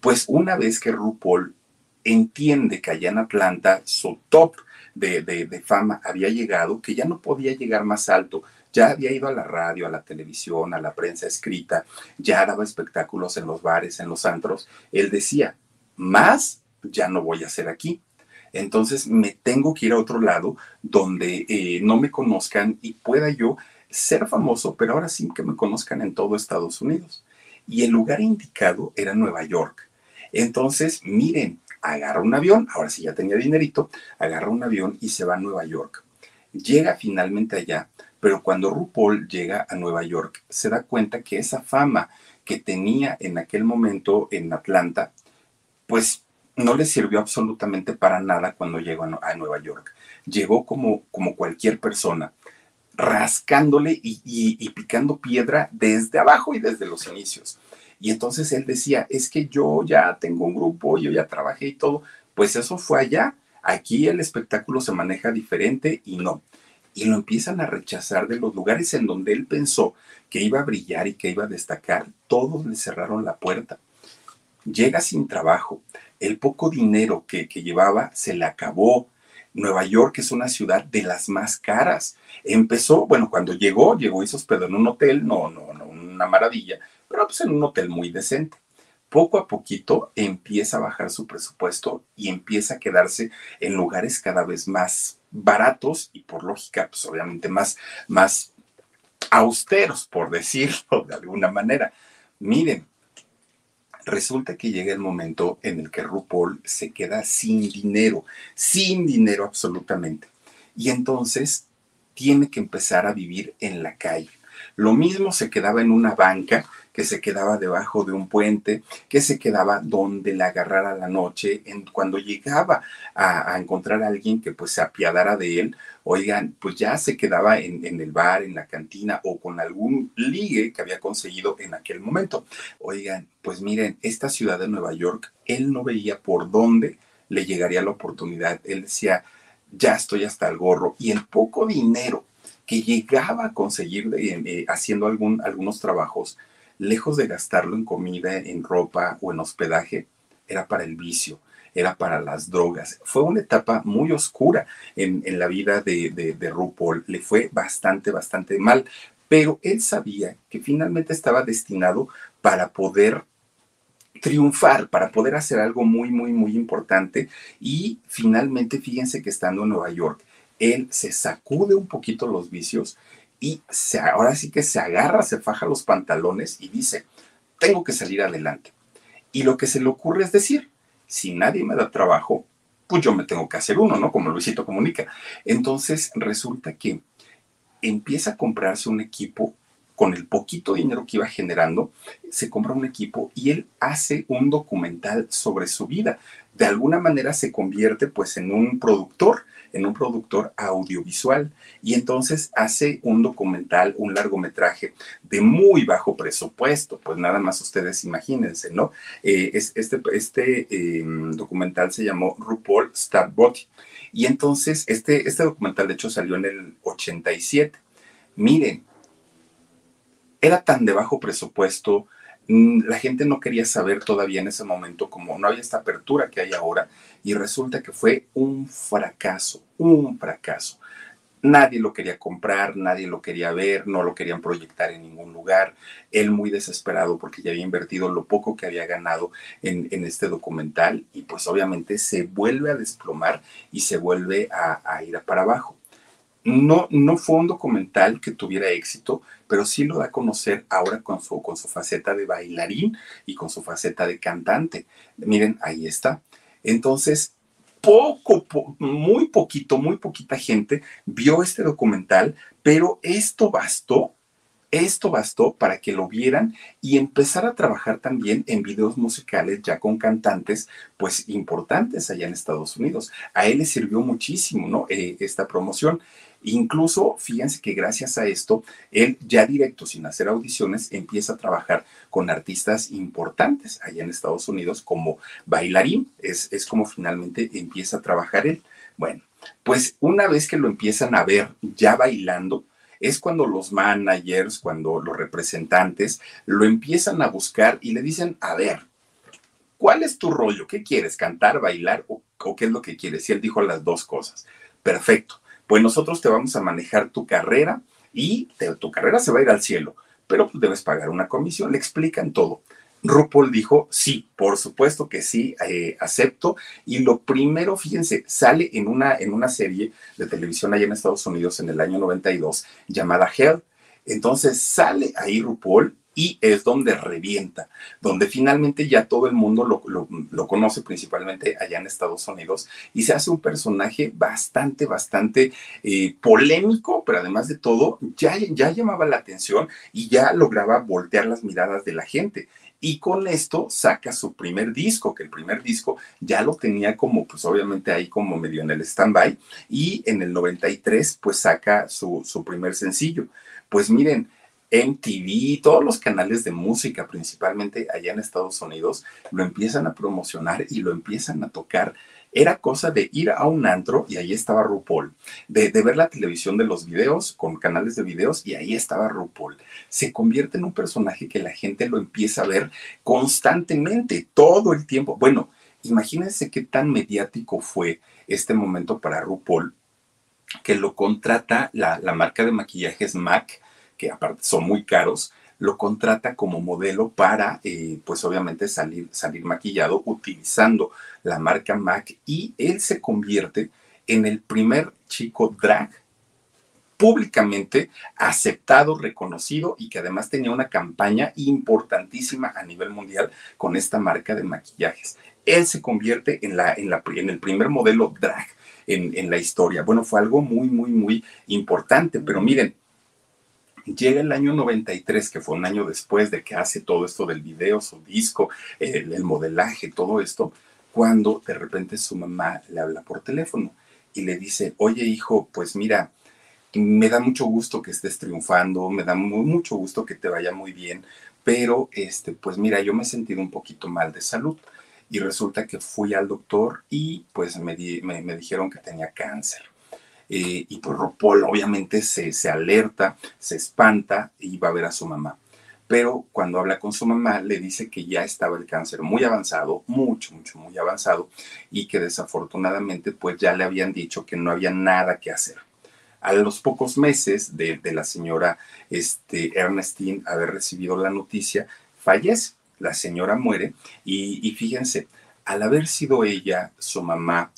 Pues una vez que RuPaul entiende que allá en Atlanta su top de, de fama había llegado, que ya no podía llegar más alto, ya había ido a la radio, a la televisión, a la prensa escrita, ya daba espectáculos en los bares, en los antros. Él decía, más ya no voy a hacer aquí. Entonces me tengo que ir a otro lado donde eh, no me conozcan y pueda yo ser famoso, pero ahora sí que me conozcan en todo Estados Unidos. Y el lugar indicado era Nueva York. Entonces, miren, agarra un avión, ahora sí ya tenía dinerito, agarra un avión y se va a Nueva York. Llega finalmente allá, pero cuando RuPaul llega a Nueva York, se da cuenta que esa fama que tenía en aquel momento en Atlanta, pues no le sirvió absolutamente para nada cuando llegó a, Nueva York. Llegó como, como cualquier persona, rascándole y, y, picando piedra desde abajo y desde los inicios. Y entonces él decía, es que yo ya tengo un grupo, yo ya trabajé y todo. Pues eso fue allá. Aquí el espectáculo se maneja diferente y no y lo empiezan a rechazar de los lugares en donde él pensó que iba a brillar y que iba a destacar, todos le cerraron la puerta. Llega sin trabajo, el poco dinero que, llevaba se le acabó. Nueva York es una ciudad de las más caras. Empezó, bueno, cuando llegó, llegó y se hospedó en un hotel, no, no, no, una maravilla, pero pues en un hotel muy decente poco a poquito empieza a bajar su presupuesto y empieza a quedarse en lugares cada vez más baratos y por lógica, pues obviamente más, más austeros, por decirlo de alguna manera. Miren, resulta que llega el momento en el que RuPaul se queda sin dinero, sin dinero absolutamente. Y entonces tiene que empezar a vivir en la calle. Lo mismo se quedaba en una banca que se quedaba debajo de un puente, que se quedaba donde le agarrara la noche, cuando llegaba a, encontrar a alguien que pues se apiadara de él, oigan, pues ya se quedaba en, en, el bar, en la cantina o con algún ligue que había conseguido en aquel momento. Oigan, pues miren, esta ciudad de Nueva York, él no veía por dónde le llegaría la oportunidad. Él decía, ya estoy hasta el gorro y el poco dinero que llegaba a conseguir eh, haciendo algún, algunos trabajos, lejos de gastarlo en comida, en ropa o en hospedaje, era para el vicio, era para las drogas. Fue una etapa muy oscura en, la vida de, de, de RuPaul. Le fue bastante, bastante mal, pero él sabía que finalmente estaba destinado para poder triunfar, para poder hacer algo muy, muy, muy importante. Y finalmente, fíjense que estando en Nueva York, él se sacude un poquito los vicios y se, ahora sí que se agarra, se faja los pantalones y dice, tengo que salir adelante. Y lo que se le ocurre es decir, si nadie me da trabajo, pues yo me tengo que hacer uno, ¿no? Como Luisito comunica. Entonces resulta que empieza a comprarse un equipo con el poquito dinero que iba generando, se compra un equipo y él hace un documental sobre su vida. De alguna manera se convierte pues en un productor en un productor audiovisual y entonces hace un documental, un largometraje de muy bajo presupuesto, pues nada más ustedes imagínense, ¿no? Eh, este este em, documental se llamó RuPaul Star Body y entonces este, este documental de hecho salió en el 87. Miren, era tan de bajo presupuesto, mm, la gente no quería saber todavía en ese momento, como no había esta apertura que hay ahora, y resulta que fue un fracaso, un fracaso. Nadie lo quería comprar, nadie lo quería ver, no lo querían proyectar en ningún lugar. Él muy desesperado porque ya había invertido lo poco que había ganado en, este documental y pues obviamente se vuelve a desplomar y se vuelve a, a ir para abajo. No, no fue un documental que tuviera éxito, pero sí lo da a conocer ahora con su, con su faceta de bailarín y con su faceta de cantante. Miren, ahí está. Entonces, poco, muy poquito, muy poquita gente vio este documental, pero esto bastó esto bastó para que lo vieran y empezar a trabajar también en videos musicales ya con cantantes pues importantes allá en Estados Unidos. A él le sirvió muchísimo, ¿no? Eh, esta promoción. Incluso, fíjense que gracias a esto, él ya directo, sin hacer audiciones, empieza a trabajar con artistas importantes allá en Estados Unidos como bailarín. Es, es como finalmente empieza a trabajar él. Bueno, pues una vez que lo empiezan a ver ya bailando, es cuando los managers, cuando los representantes lo empiezan a buscar y le dicen, a ver, ¿cuál es tu rollo? ¿Qué quieres? ¿Cantar, bailar o, qué es lo que quieres? Y él dijo las dos cosas. Perfecto. Pues nosotros te vamos a manejar tu carrera y tu carrera se va a ir al cielo, pero pues debes pagar una comisión. Le explican todo. RuPaul dijo, sí, por supuesto que sí, eh, acepto. Y lo primero, fíjense, sale en una, en una serie de televisión allá en Estados Unidos en el año 92 llamada Hell. Entonces sale ahí RuPaul y es donde revienta, donde finalmente ya todo el mundo lo, conoce principalmente allá en Estados Unidos y se hace un personaje bastante, bastante eh, polémico, pero además de todo ya, ya llamaba la atención y ya lograba voltear las miradas de la gente y con esto saca su primer disco, que el primer disco ya lo tenía como, pues obviamente ahí como medio en el stand-by, y en el 93 pues saca su, su primer sencillo. Pues miren, MTV, todos los canales de música, principalmente allá en Estados Unidos, lo empiezan a promocionar y lo empiezan a tocar era cosa de ir a un antro y ahí estaba RuPaul, de, ver la televisión de los videos con canales de videos y ahí estaba RuPaul. Se convierte en un personaje que la gente lo empieza a ver constantemente, todo el tiempo. Bueno, imagínense qué tan mediático fue este momento para RuPaul que lo contrata la, la marca de maquillajes MAC, que aparte son muy caros, lo contrata como modelo para, eh, pues obviamente salir, salir maquillado utilizando la marca MAC y él se convierte en el primer chico drag públicamente aceptado, reconocido y que además tenía una campaña importantísima a nivel mundial con esta marca de maquillajes. Él se convierte en, la, en, la, en el primer modelo drag en, en la historia. Bueno, fue algo muy, muy, muy importante, pero miren, Llega el año 93, que fue un año después de que hace todo esto del video, su disco, el, modelaje, todo esto, cuando de repente su mamá le habla por teléfono y le dice, oye hijo, pues mira, me da mucho gusto que estés triunfando, me da mucho gusto que te vaya muy bien, pero este, pues mira, yo me he sentido un poquito mal de salud y resulta que fui al doctor y pues me, me dijeron que tenía cáncer. Eh, y pues RuPaul obviamente se, se alerta, se espanta y va a ver a su mamá. Pero cuando habla con su mamá le dice que ya estaba el cáncer muy avanzado, mucho, mucho, muy avanzado, y que desafortunadamente pues ya le habían dicho que no había nada que hacer. A los pocos meses de, de la señora este, Ernestine haber recibido la noticia, fallece. La señora muere y, y fíjense, al haber sido ella, su mamá,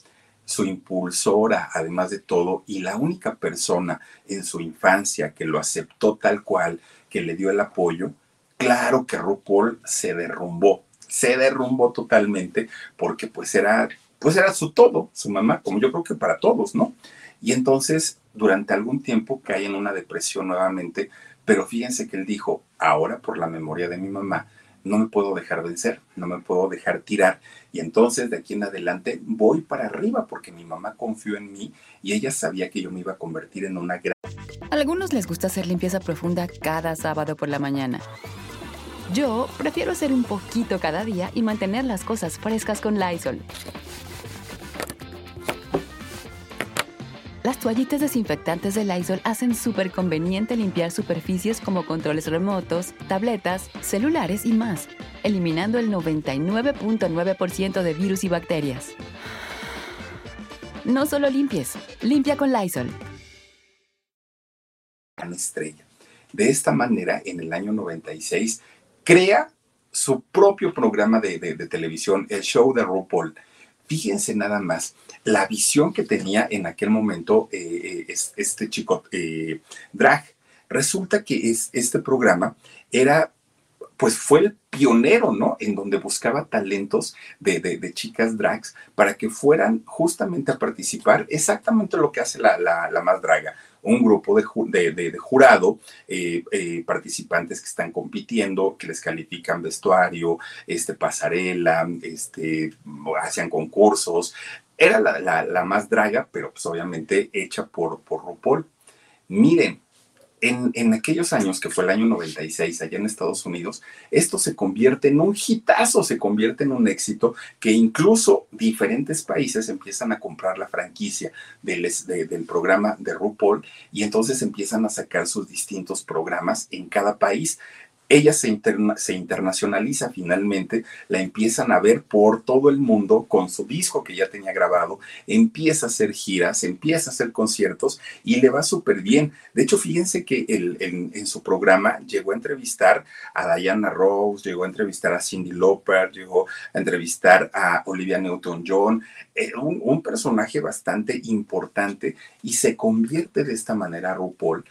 su impulsora, además de todo, y la única persona en su infancia que lo aceptó tal cual, que le dio el apoyo, claro que RuPaul se derrumbó, se derrumbó totalmente, porque pues era, pues era su todo, su mamá, como yo creo que para todos, ¿no? Y entonces, durante algún tiempo cae en una depresión nuevamente, pero fíjense que él dijo, ahora por la memoria de mi mamá, no me puedo dejar vencer, no me puedo dejar tirar. Y entonces de aquí en adelante voy para arriba porque mi mamá confió en mí y ella sabía que yo me iba a convertir en una gran... A algunos les gusta hacer limpieza profunda cada sábado por la mañana. Yo prefiero hacer un poquito cada día y mantener las cosas frescas con Lysol. Las toallitas desinfectantes de Lysol hacen súper conveniente limpiar superficies como controles remotos, tabletas, celulares y más, eliminando el 99.9% de virus y bacterias. No solo limpies, limpia con Lysol. Estrella. De esta manera, en el año 96, crea su propio programa de, de televisión, el show de RuPaul fíjense nada más la visión que tenía en aquel momento eh, eh, este chico drag. Resulta que es, este programa era pues fue el pionero, ¿no? En donde buscaba talentos de, chicas drags para que fueran justamente a participar exactamente lo que hace la, más draga. Un grupo de, jurado, eh, eh, participantes que están compitiendo, que les califican vestuario, este, pasarela, este, hacían concursos. Era la, más draga, pero pues obviamente hecha por, por RuPaul. Miren, en, aquellos años, que fue el año 96 allá en Estados Unidos, esto se convierte en un hitazo, se convierte en un éxito que incluso diferentes países empiezan a comprar la franquicia del, del programa de RuPaul y entonces empiezan a sacar sus distintos programas en cada país ella se, se, internacionaliza finalmente, la empiezan a ver por todo el mundo con su disco que ya tenía grabado, empieza a hacer giras, empieza a hacer conciertos y le va súper bien. De hecho, fíjense que en, su programa llegó a entrevistar a Diana Rose, llegó a entrevistar a Cindy Lauper, llegó a entrevistar a Olivia Newton-John, eh, un, un personaje bastante importante y se convierte de esta manera RuPaul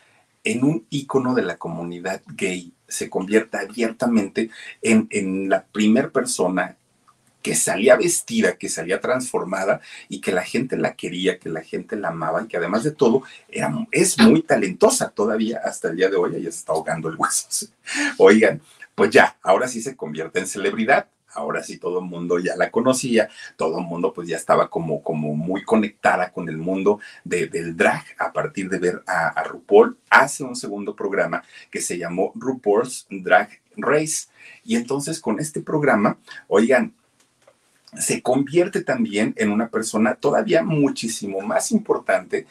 en un ícono de la comunidad gay se convierta abiertamente en, la primer persona que salía vestida, que salía transformada y que la gente la quería, que la gente la amaba y que además de todo era, es muy talentosa todavía hasta el día de hoy, ella se está ahogando el hueso. Oigan, pues ya, ahora sí se convierte en celebridad ahora sí todo el mundo ya la conocía, todo el mundo pues ya estaba como, como muy conectada con el mundo del drag a partir de ver a, RuPaul. Hace un segundo programa que se llamó RuPaul's Drag Race. Y entonces con este programa, oigan, se convierte también en una persona todavía muchísimo más importante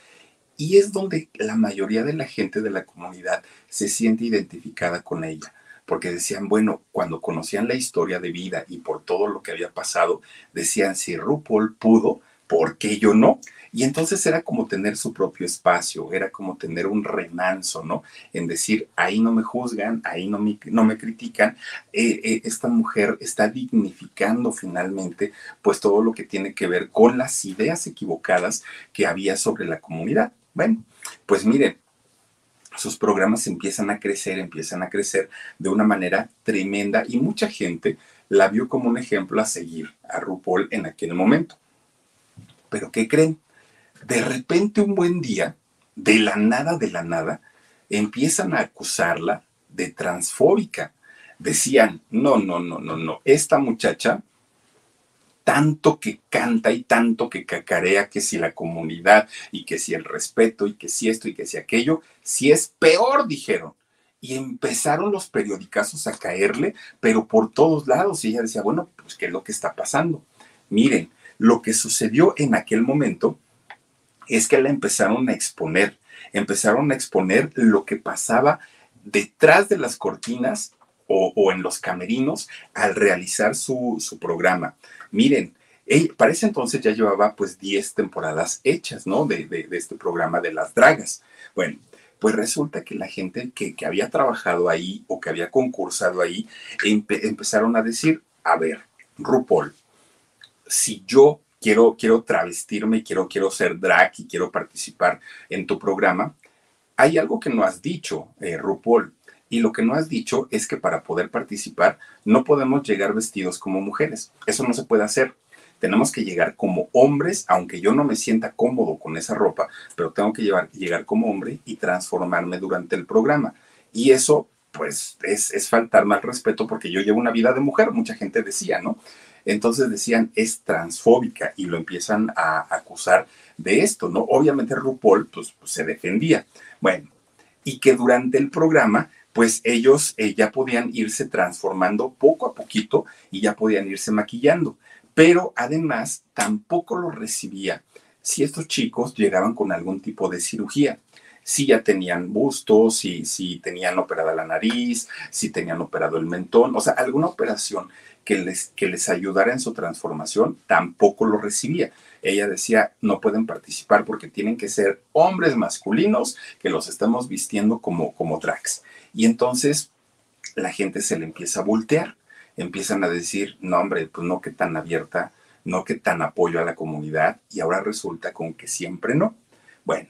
y es donde la mayoría de la gente de la comunidad se siente identificada con ella porque decían, bueno, cuando conocían la historia de vida y por todo lo que había pasado, decían, si RuPaul pudo, ¿por qué yo no? Y entonces era como tener su propio espacio, era como tener un remanso, ¿no? En decir, ahí no me juzgan, ahí no me, no me critican, eh, eh, esta mujer está dignificando finalmente pues todo lo que tiene que ver con las ideas equivocadas que había sobre la comunidad. Bueno, pues miren, sus programas empiezan a crecer, empiezan a crecer de una manera tremenda y mucha gente la vio como un ejemplo a seguir a RuPaul en aquel momento. Pero ¿qué creen? De repente un buen día, de la nada, de la nada, empiezan a acusarla de transfóbica. Decían, no, no, no, no, no, esta muchacha tanto que canta y tanto que cacarea que si la comunidad y que si el respeto y que si esto y que si aquello, si es peor, dijeron. Y empezaron los periodicazos a caerle, pero por todos lados. Y ella decía, bueno, pues ¿qué es lo que está pasando? Miren, lo que sucedió en aquel momento es que la empezaron a exponer, empezaron a exponer lo que pasaba detrás de las cortinas o, en los camerinos al realizar su, su programa Miren, para ese entonces ya llevaba pues 10 temporadas hechas, ¿no? De, este programa de las dragas. Bueno, pues resulta que la gente que, había trabajado ahí o que había concursado ahí empezaron a decir, a ver, RuPaul, si yo quiero, quiero travestirme, quiero, quiero ser drag y quiero participar en tu programa, hay algo que no has dicho, eh, RuPaul. Y lo que no has dicho es que para poder participar no podemos llegar vestidos como mujeres. Eso no se puede hacer. Tenemos que llegar como hombres, aunque yo no me sienta cómodo con esa ropa, pero tengo que llegar como hombre y transformarme durante el programa. Y eso, pues, es, es faltarme al respeto porque yo llevo una vida de mujer, mucha gente decía, ¿no? Entonces decían, es transfóbica y lo empiezan a acusar de esto, ¿no? Obviamente RuPaul, pues, pues se defendía. Bueno, y que durante el programa pues ellos eh, ya podían irse transformando poco a poquito y ya podían irse maquillando. Pero además tampoco lo recibía si estos chicos llegaban con algún tipo de cirugía. Si ya tenían bustos, si, si tenían operada la nariz, si tenían operado el mentón, o sea, alguna operación que les, que les ayudara en su transformación, tampoco lo recibía. Ella decía, no pueden participar porque tienen que ser hombres masculinos que los estamos vistiendo como, como drags. Y entonces la gente se le empieza a voltear, empiezan a decir, no hombre, pues no, que tan abierta, no que tan apoyo a la comunidad y ahora resulta con que siempre no. Bueno,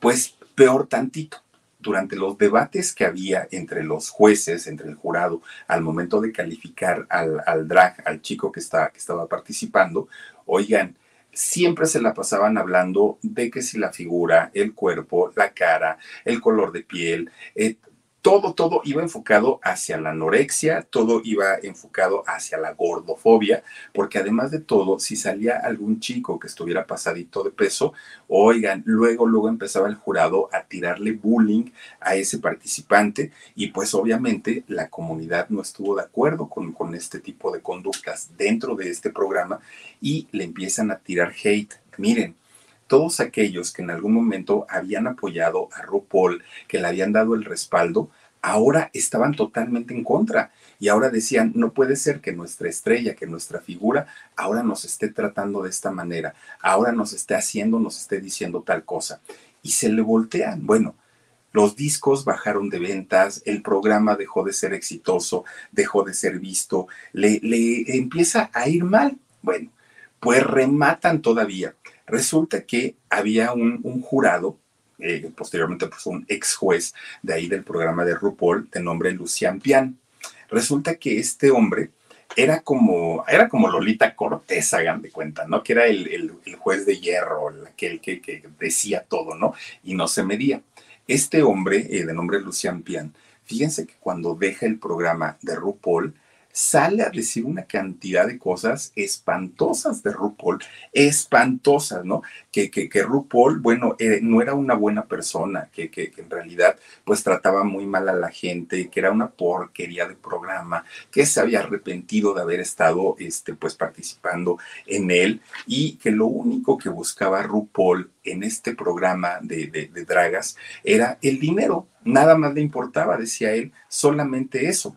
pues peor tantito. Durante los debates que había entre los jueces, entre el jurado, al momento de calificar al, al drag, al chico que, está, que estaba participando, oigan, siempre se la pasaban hablando de que si la figura, el cuerpo, la cara, el color de piel, eh, todo, todo iba enfocado hacia la anorexia, todo iba enfocado hacia la gordofobia, porque además de todo, si salía algún chico que estuviera pasadito de peso, oigan, luego, luego empezaba el jurado a tirarle bullying a ese participante y pues obviamente la comunidad no estuvo de acuerdo con, con este tipo de conductas dentro de este programa y le empiezan a tirar hate. Miren, todos aquellos que en algún momento habían apoyado a RuPaul, que le habían dado el respaldo, ahora estaban totalmente en contra. Y ahora decían, no puede ser que nuestra estrella, que nuestra figura, ahora nos esté tratando de esta manera, ahora nos esté haciendo, nos esté diciendo tal cosa. Y se le voltean. Bueno, los discos bajaron de ventas, el programa dejó de ser exitoso, dejó de ser visto, le, le empieza a ir mal. Bueno, pues rematan todavía Resulta que había un, jurado, eh, posteriormente pues un ex juez de ahí del programa de RuPaul, de nombre Lucian Pian. Resulta que este hombre era como, era como Lolita Cortés, hagan de cuenta, ¿no? Que era el, juez de hierro, aquel que, que, decía todo, ¿no? Y no se medía. Este hombre, eh, de nombre Lucian Pian, fíjense que cuando deja el programa de RuPaul, sale a decir una cantidad de cosas espantosas de RuPaul, espantosas, ¿no? Que, que, que RuPaul, bueno, eh, no era una buena persona, que, que, en realidad pues trataba muy mal a la gente, que era una porquería de programa, que se había arrepentido de haber estado este, pues participando en él y que lo único que buscaba RuPaul en este programa de, de, de dragas era el dinero, nada más le importaba, decía él, solamente eso.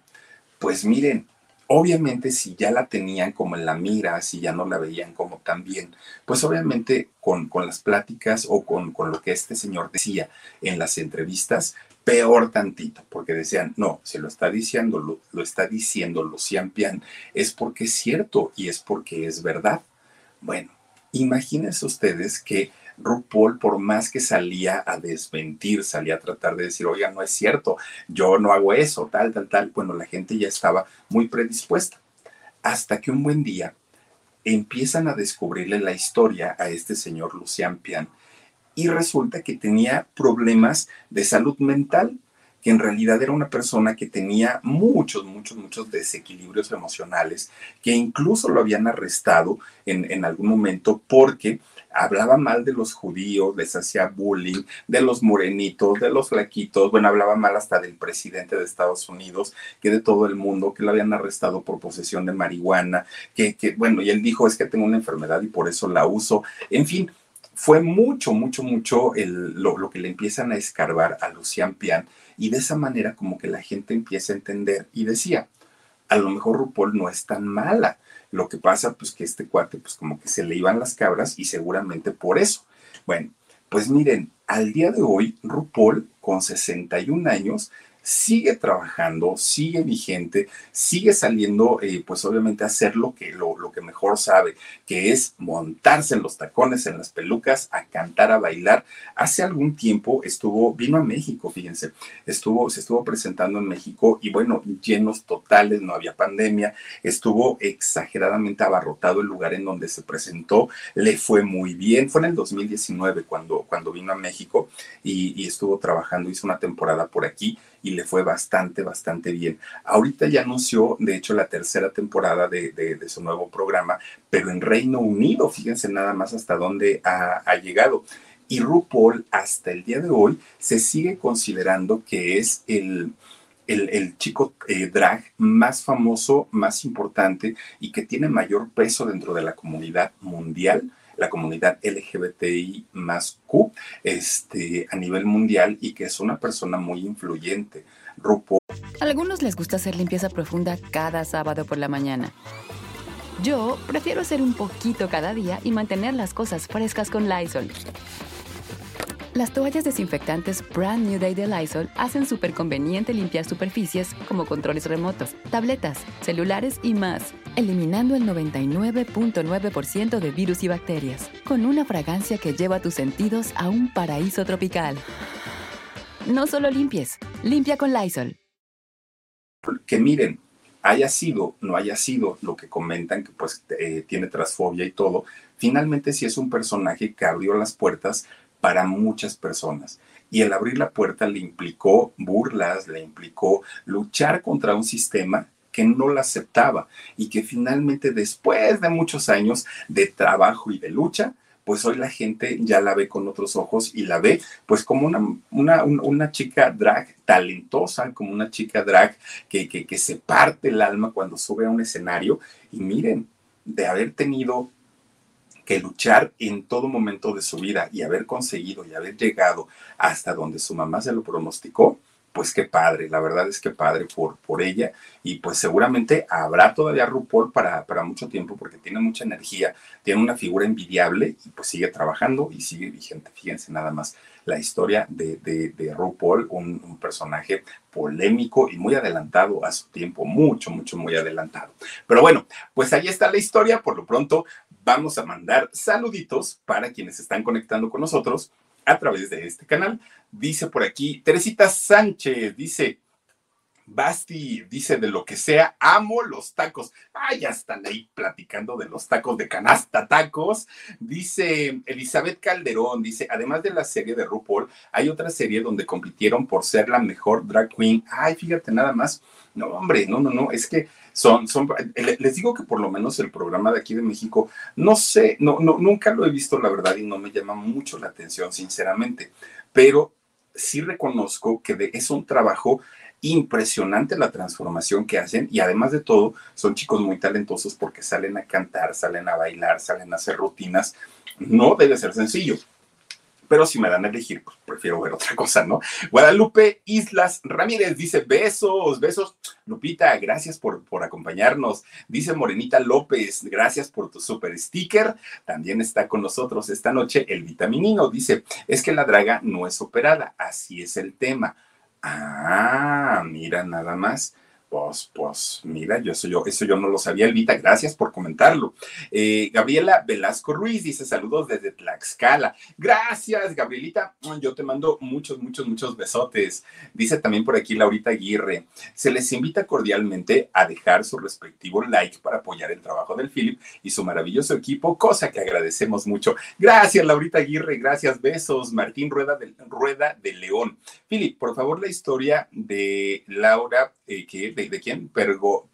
Pues miren, Obviamente, si ya la tenían como en la mira, si ya no la veían como tan bien, pues obviamente con, con las pláticas o con, con, lo que este señor decía en las entrevistas, peor tantito, porque decían, no, se lo está diciendo, lo, lo está diciendo Lucian Pian, es porque es cierto y es porque es verdad. Bueno, imagínense ustedes que RuPaul, por más que salía a desmentir, salía a tratar de decir, oiga, no es cierto, yo no hago eso, tal, tal, tal, bueno, la gente ya estaba muy predispuesta. Hasta que un buen día empiezan a descubrirle la historia a este señor Lucian Pian y resulta que tenía problemas de salud mental que en realidad era una persona que tenía muchos, muchos, muchos desequilibrios emocionales, que incluso lo habían arrestado en, en algún momento porque hablaba mal de los judíos, les hacía bullying, de los morenitos, de los flaquitos, bueno, hablaba mal hasta del presidente de Estados Unidos, que de todo el mundo, que lo habían arrestado por posesión de marihuana, que, que bueno, y él dijo, es que tengo una enfermedad y por eso la uso, en fin. Fue mucho, mucho, mucho lo, lo que le empiezan a escarbar a Lucian Pian y de esa manera como que la gente empieza a entender y decía, a lo mejor RuPaul no es tan mala, lo que pasa, pues que este cuate, pues como que se le iban las cabras y seguramente por eso. Bueno, pues miren, al día de hoy, RuPaul, con 61 años, sigue trabajando, sigue vigente, sigue saliendo, eh, pues obviamente a hacer lo que, lo, lo, que mejor sabe, que es montarse en los tacones, en las pelucas, a cantar, a bailar. Hace algún tiempo estuvo, vino a México, fíjense, estuvo, se estuvo presentando en México y bueno, llenos totales, no había pandemia, estuvo exageradamente abarrotado el lugar en donde se presentó, le fue muy bien, fue en el 2019 cuando, cuando vino a México y, y estuvo trabajando, hizo una temporada por aquí y le fue bastante, bastante bien. Ahorita ya anunció, de hecho, la tercera temporada de, su nuevo programa, pero en Reino Unido, fíjense nada más hasta dónde ha, llegado. Y RuPaul hasta el día de hoy se sigue considerando que es el, el, el, chico eh, drag más famoso, más importante y que tiene mayor peso dentro de la comunidad mundial la comunidad LGBTI más Q este, a nivel mundial y que es una persona muy influyente. Rupo. Algunos les gusta hacer limpieza profunda cada sábado por la mañana. Yo prefiero hacer un poquito cada día y mantener las cosas frescas con Lysol. Las toallas desinfectantes Brand New Day de Lysol hacen súper conveniente limpiar superficies como controles remotos, tabletas, celulares y más, eliminando el 99.9% de virus y bacterias, con una fragancia que lleva tus sentidos a un paraíso tropical. No solo limpies, limpia con Lysol. Que miren, haya sido, no haya sido lo que comentan, que pues eh, tiene transfobia y todo, finalmente sí es un personaje que abrió las puertas para muchas personas. Y el abrir la puerta le implicó burlas, le implicó luchar contra un sistema que no la aceptaba y que finalmente después de muchos años de trabajo y de lucha, pues hoy la gente ya la ve con otros ojos y la ve pues como una, una, una chica drag talentosa, como una chica drag que, que, que se parte el alma cuando sube a un escenario. Y miren, de haber tenido que luchar en todo momento de su vida y haber conseguido y haber llegado hasta donde su mamá se lo pronosticó, pues qué padre, la verdad es que padre por, por ella y pues seguramente habrá todavía RuPaul para, para mucho tiempo porque tiene mucha energía, tiene una figura envidiable y pues sigue trabajando y sigue vigente. Fíjense nada más la historia de, de, RuPaul, un, un, personaje polémico y muy adelantado a su tiempo, mucho, mucho, muy adelantado. Pero bueno, pues ahí está la historia, por lo pronto vamos a mandar saluditos para quienes están conectando con nosotros a través de este canal. Dice por aquí, Teresita Sánchez, dice, Basti dice de lo que sea, amo los tacos. Ah, ya están ahí platicando de los tacos de canasta tacos. Dice Elizabeth Calderón, dice, además de la serie de RuPaul, hay otra serie donde compitieron por ser la mejor drag queen. Ay, fíjate nada más. No, hombre, no, no, no, es que son, son, les digo que por lo menos el programa de aquí de México, no sé, no, no, nunca lo he visto, la verdad, y no me llama mucho la atención, sinceramente, pero sí reconozco que es un trabajo impresionante la transformación que hacen y además de todo son chicos muy talentosos porque salen a cantar, salen a bailar, salen a hacer rutinas. No debe ser sencillo pero si me dan a elegir, pues prefiero ver otra cosa, ¿no? Guadalupe Islas Ramírez dice, besos, besos. Lupita, gracias por, por acompañarnos. Dice Morenita López, gracias por tu super sticker. También está con nosotros esta noche el vitaminino. Dice, es que la draga no es operada, así es el tema. Ah, mira nada más. Pues, mira, yo eso, yo, eso yo no lo sabía, Elvita, gracias por comentarlo. Eh, Gabriela Velasco Ruiz dice saludos desde Tlaxcala. Gracias, Gabrielita. Yo te mando muchos, muchos, muchos besotes. Dice también por aquí Laurita Aguirre. Se les invita cordialmente a dejar su respectivo like para apoyar el trabajo del Philip y su maravilloso equipo, cosa que agradecemos mucho. Gracias, Laurita Aguirre, gracias, besos. Martín Rueda de, Rueda de León. Philip, por favor, la historia de Laura, eh, que de, quién, Pergo,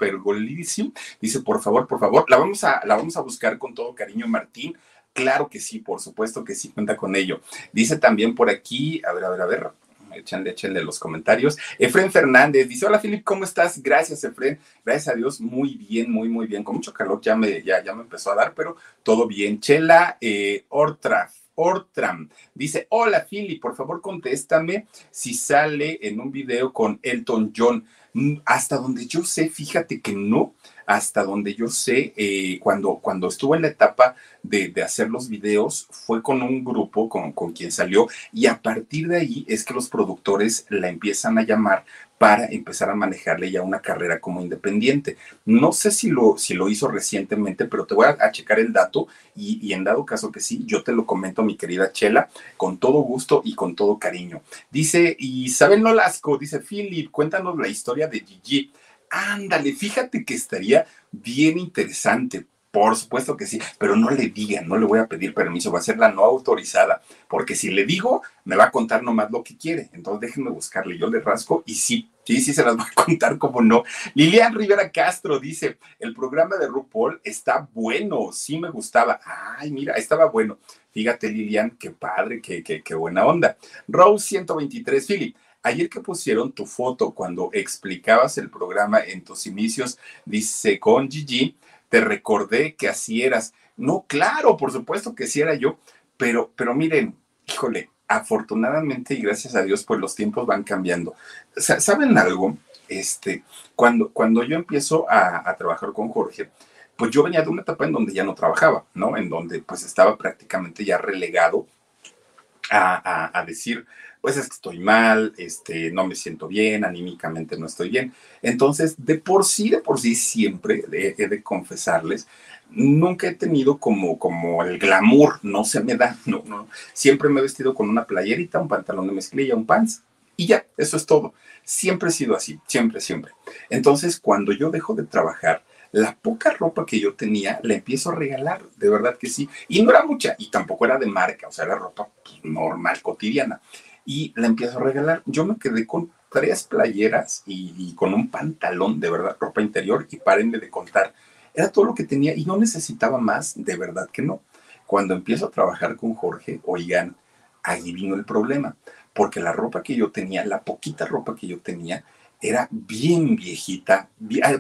dice, por favor, por favor, la vamos, a, la vamos a buscar con todo cariño, Martín. Claro que sí, por supuesto que sí, cuenta con ello. Dice también por aquí, a ver, a ver, a ver, échenle, échenle los comentarios. Efren Fernández dice: Hola, Filip, ¿cómo estás? Gracias, Efren. Gracias a Dios, muy bien, muy, muy bien. Con mucho calor ya me, ya, ya me empezó a dar, pero todo bien. Chela eh, Ortram. Dice, hola Philly, por favor contéstame si sale en un video con Elton John. Mm, hasta donde yo sé, fíjate que no, hasta donde yo sé, eh, cuando, cuando estuvo en la etapa de, hacer los videos, fue con un grupo con, con quien salió y a partir de ahí es que los productores la empiezan a llamar para empezar a manejarle ya una carrera como independiente. No sé si lo, si lo hizo recientemente, pero te voy a, checar el dato y, en dado caso que sí, yo te lo comento, mi querida Chela, con todo gusto y con todo cariño. Dice Isabel Nolasco, dice Philip, cuéntanos la historia de Gigi. Ándale, fíjate que estaría bien interesante por supuesto que sí, pero no le digan, no le voy a pedir permiso, va a ser la no autorizada, porque si le digo, me va a contar nomás lo que quiere. Entonces déjenme buscarle, yo le rasco y sí, sí, sí se las voy a contar como no. Lilian Rivera Castro dice, el programa de RuPaul está bueno, sí me gustaba. Ay, mira, estaba bueno. Fíjate, Lilian, qué padre, qué, qué, qué buena onda. Rose 123, Philip. Ayer que pusieron tu foto cuando explicabas el programa en tus inicios, dice con Gigi, te recordé que así eras. No, claro, por supuesto que sí era yo, pero, pero miren, híjole, afortunadamente y gracias a Dios, pues los tiempos van cambiando. ¿Saben algo? Este, cuando, cuando yo empiezo a, a trabajar con Jorge, pues yo venía de una etapa en donde ya no trabajaba, ¿no? En donde pues estaba prácticamente ya relegado a, decir, pues es que estoy mal, este, no me siento bien, anímicamente no estoy bien. Entonces, de por sí, de por sí, siempre he, de confesarles, nunca he tenido como, como el glamour, no se me da, no, no. Siempre me he vestido con una playerita, un pantalón de mezclilla, un pants, y ya, eso es todo. Siempre he sido así, siempre, siempre. Entonces, cuando yo dejo de trabajar, la poca ropa que yo tenía la empiezo a regalar, de verdad que sí. Y no era mucha, y tampoco era de marca, o sea, era ropa pues, normal, cotidiana. Y la empiezo a regalar. Yo me quedé con tres playeras y, con un pantalón, de verdad, ropa interior, y párenme de contar. Era todo lo que tenía y no necesitaba más, de verdad que no. Cuando empiezo a trabajar con Jorge, oigan, ahí vino el problema, porque la ropa que yo tenía, la poquita ropa que yo tenía, era bien viejita,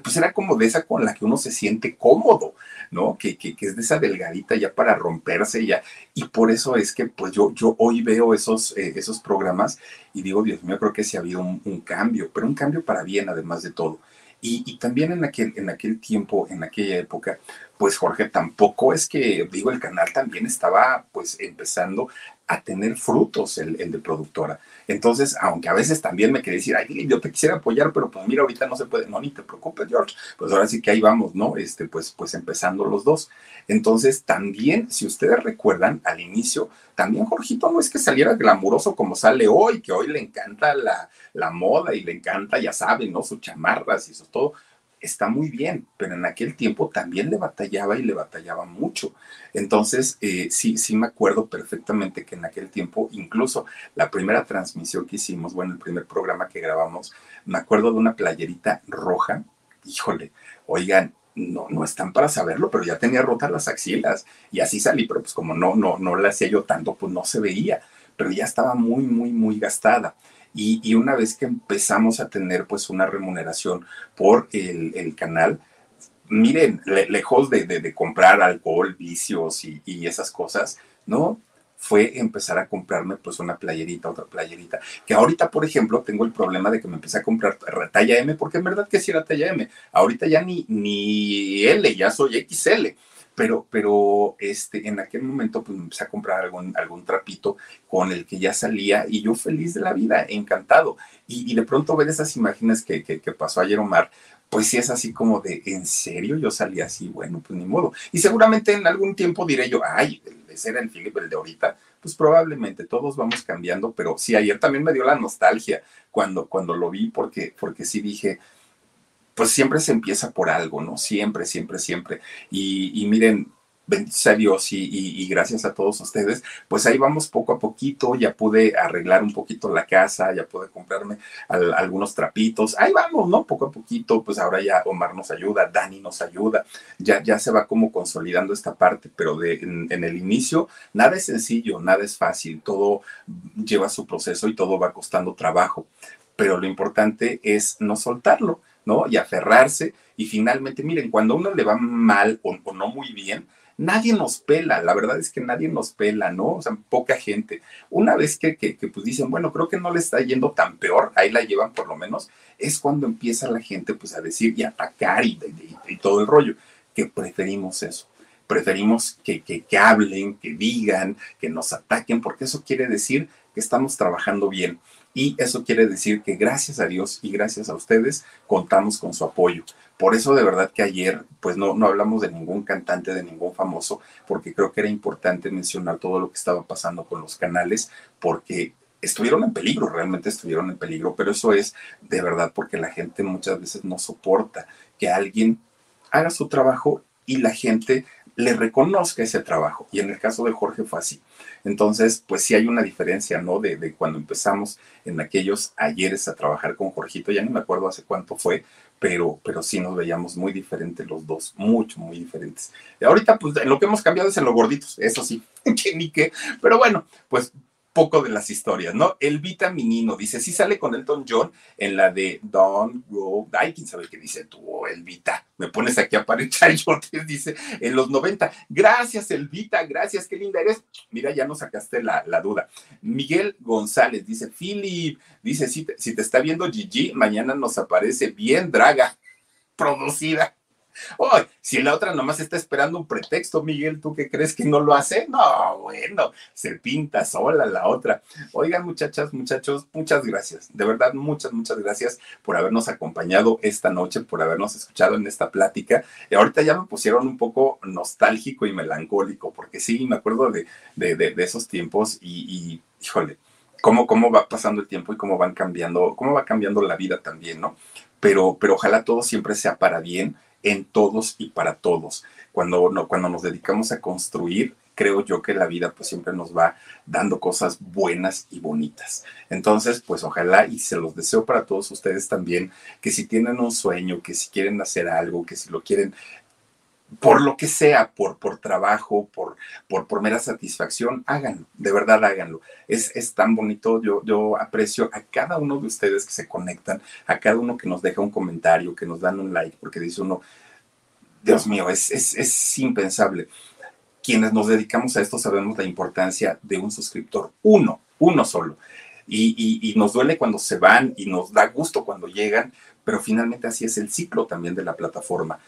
pues era como de esa con la que uno se siente cómodo, ¿no? Que, que, es de esa delgadita ya para romperse ya. Y por eso es que pues yo, yo hoy veo esos, eh, esos programas y digo, Dios mío, creo que sí ha habido un, un, cambio, pero un cambio para bien además de todo. Y, y, también en aquel, en aquel tiempo, en aquella época, pues Jorge tampoco es que, digo, el canal también estaba pues empezando a tener frutos el, el de productora. Entonces, aunque a veces también me quería decir, ay, yo te quisiera apoyar, pero pues mira, ahorita no se puede, no, ni te preocupes, George, pues ahora sí que ahí vamos, ¿no? Este, pues, pues empezando los dos. Entonces, también, si ustedes recuerdan, al inicio, también Jorgito no es que saliera glamuroso como sale hoy, que hoy le encanta la, la moda y le encanta, ya saben, ¿no? Sus chamarras y eso todo está muy bien, pero en aquel tiempo también le batallaba y le batallaba mucho. Entonces, eh, sí, sí me acuerdo perfectamente que en aquel tiempo, incluso la primera transmisión que hicimos, bueno, el primer programa que grabamos, me acuerdo de una playerita roja, híjole, oigan, no, no están para saberlo, pero ya tenía rotas las axilas y así salí, pero pues como no, no, no la hacía yo tanto, pues no se veía, pero ya estaba muy, muy, muy gastada. Y, una vez que empezamos a tener pues una remuneración por el, canal, miren, lejos de, comprar alcohol, vicios y, y, esas cosas, ¿no? Fue empezar a comprarme pues una playerita, otra playerita. Que ahorita, por ejemplo, tengo el problema de que me empecé a comprar talla M, porque en verdad que sí era talla M. Ahorita ya ni, ni L, ya soy XL pero, pero este, en aquel momento pues me empecé a comprar algún, algún trapito con el que ya salía y yo feliz de la vida, encantado. Y, de pronto ver esas imágenes que, que, pasó ayer Omar, pues sí es así como de, ¿en serio yo salí así? Bueno, pues ni modo. Y seguramente en algún tiempo diré yo, ay, ese era el Philip, el de ahorita. Pues probablemente todos vamos cambiando, pero sí, ayer también me dio la nostalgia cuando, cuando lo vi, porque, porque sí dije, pues siempre se empieza por algo, ¿no? Siempre, siempre, siempre. Y, miren, bendice a Dios y, gracias a todos ustedes, pues ahí vamos poco a poquito, ya pude arreglar un poquito la casa, ya pude comprarme algunos trapitos, ahí vamos, ¿no? Poco a poquito, pues ahora ya Omar nos ayuda, Dani nos ayuda, ya, ya se va como consolidando esta parte, pero de, en el inicio nada es sencillo, nada es fácil, todo lleva su proceso y todo va costando trabajo, pero lo importante es no soltarlo ¿no? Y aferrarse. Y finalmente, miren, cuando a uno le va mal o, no muy bien, nadie nos pela, la verdad es que nadie nos pela, ¿no? O sea, poca gente. Una vez que, que, pues dicen, bueno, creo que no le está yendo tan peor, ahí la llevan por lo menos, es cuando empieza la gente pues a decir y atacar y, todo el rollo, que preferimos eso. Preferimos que, que hablen, que digan, que nos ataquen, porque eso quiere decir que estamos trabajando bien. Y eso quiere decir que gracias a Dios y gracias a ustedes contamos con su apoyo. Por eso de verdad que ayer pues no, no hablamos de ningún cantante, de ningún famoso, porque creo que era importante mencionar todo lo que estaba pasando con los canales, porque estuvieron en peligro, realmente estuvieron en peligro, pero eso es de verdad porque la gente muchas veces no soporta que alguien haga su trabajo y la gente le reconozca ese trabajo. Y en el caso de Jorge fue así. Entonces, pues sí hay una diferencia, ¿no? De, cuando empezamos en aquellos ayeres a trabajar con Jorgito, ya no me acuerdo hace cuánto fue, pero, pero sí nos veíamos muy diferentes los dos, mucho, muy diferentes. Y ahorita, pues lo que hemos cambiado es en los gorditos, eso sí, que ni qué, pero bueno, pues poco de las historias, ¿no? Elvita Minino dice, sí sale con Elton John en la de Don't Go, ay, quién sabe qué dice tú, Elvita, me pones aquí a parecer yo te dice, en los 90, gracias Elvita, gracias, qué linda eres, mira, ya nos sacaste la, duda. Miguel González dice, Philip, dice, si te, si te está viendo Gigi, mañana nos aparece bien draga, producida. Oh, si la otra nomás está esperando un pretexto, Miguel, ¿tú qué crees que no lo hace? No, bueno, se pinta sola la otra. Oigan, muchachas, muchachos, muchas gracias. De verdad, muchas, muchas gracias por habernos acompañado esta noche, por habernos escuchado en esta plática. Y ahorita ya me pusieron un poco nostálgico y melancólico, porque sí, me acuerdo de, de, esos tiempos y, y híjole, cómo, cómo va pasando el tiempo y cómo van cambiando, cómo va cambiando la vida también, ¿no? Pero, pero ojalá todo siempre sea para bien en todos y para todos. Cuando, no, cuando nos dedicamos a construir, creo yo que la vida pues siempre nos va dando cosas buenas y bonitas. Entonces, pues ojalá y se los deseo para todos ustedes también, que si tienen un sueño, que si quieren hacer algo, que si lo quieren por lo que sea, por, por trabajo, por, por, por mera satisfacción, háganlo, de verdad háganlo. Es, es tan bonito, yo, yo aprecio a cada uno de ustedes que se conectan, a cada uno que nos deja un comentario, que nos dan un like, porque dice uno, Dios mío, es, es, es impensable. Quienes nos dedicamos a esto sabemos la importancia de un suscriptor, uno, uno solo. Y, y, y, nos duele cuando se van y nos da gusto cuando llegan, pero finalmente así es el ciclo también de la plataforma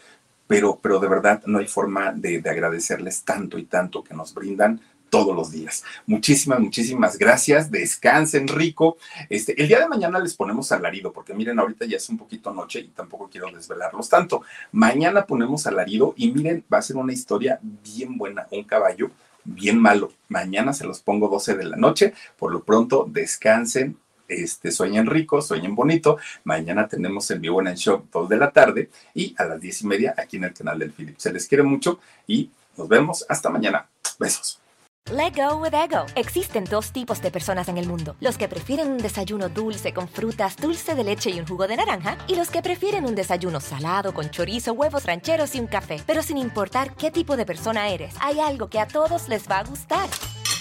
pero, pero de verdad no hay forma de, agradecerles tanto y tanto que nos brindan todos los días. Muchísimas, muchísimas gracias. Descansen rico. Este, el día de mañana les ponemos alarido, porque miren, ahorita ya es un poquito noche y tampoco quiero desvelarlos tanto. Mañana ponemos alarido y miren, va a ser una historia bien buena. Un caballo bien malo. Mañana se los pongo 12 de la noche. Por lo pronto, descansen, este, sueñen rico, sueñen bonito. Mañana tenemos en vivo en el show 2 de la tarde y a las 10 y media aquí en el canal del Philip. Se les quiere mucho y nos vemos hasta mañana. Besos. Let go with ego. Existen dos tipos de personas en el mundo: los que prefieren un desayuno dulce con frutas, dulce de leche y un jugo de naranja, y los que prefieren un desayuno salado con chorizo, huevos rancheros y un café. Pero sin importar qué tipo de persona eres, hay algo que a todos les va a gustar.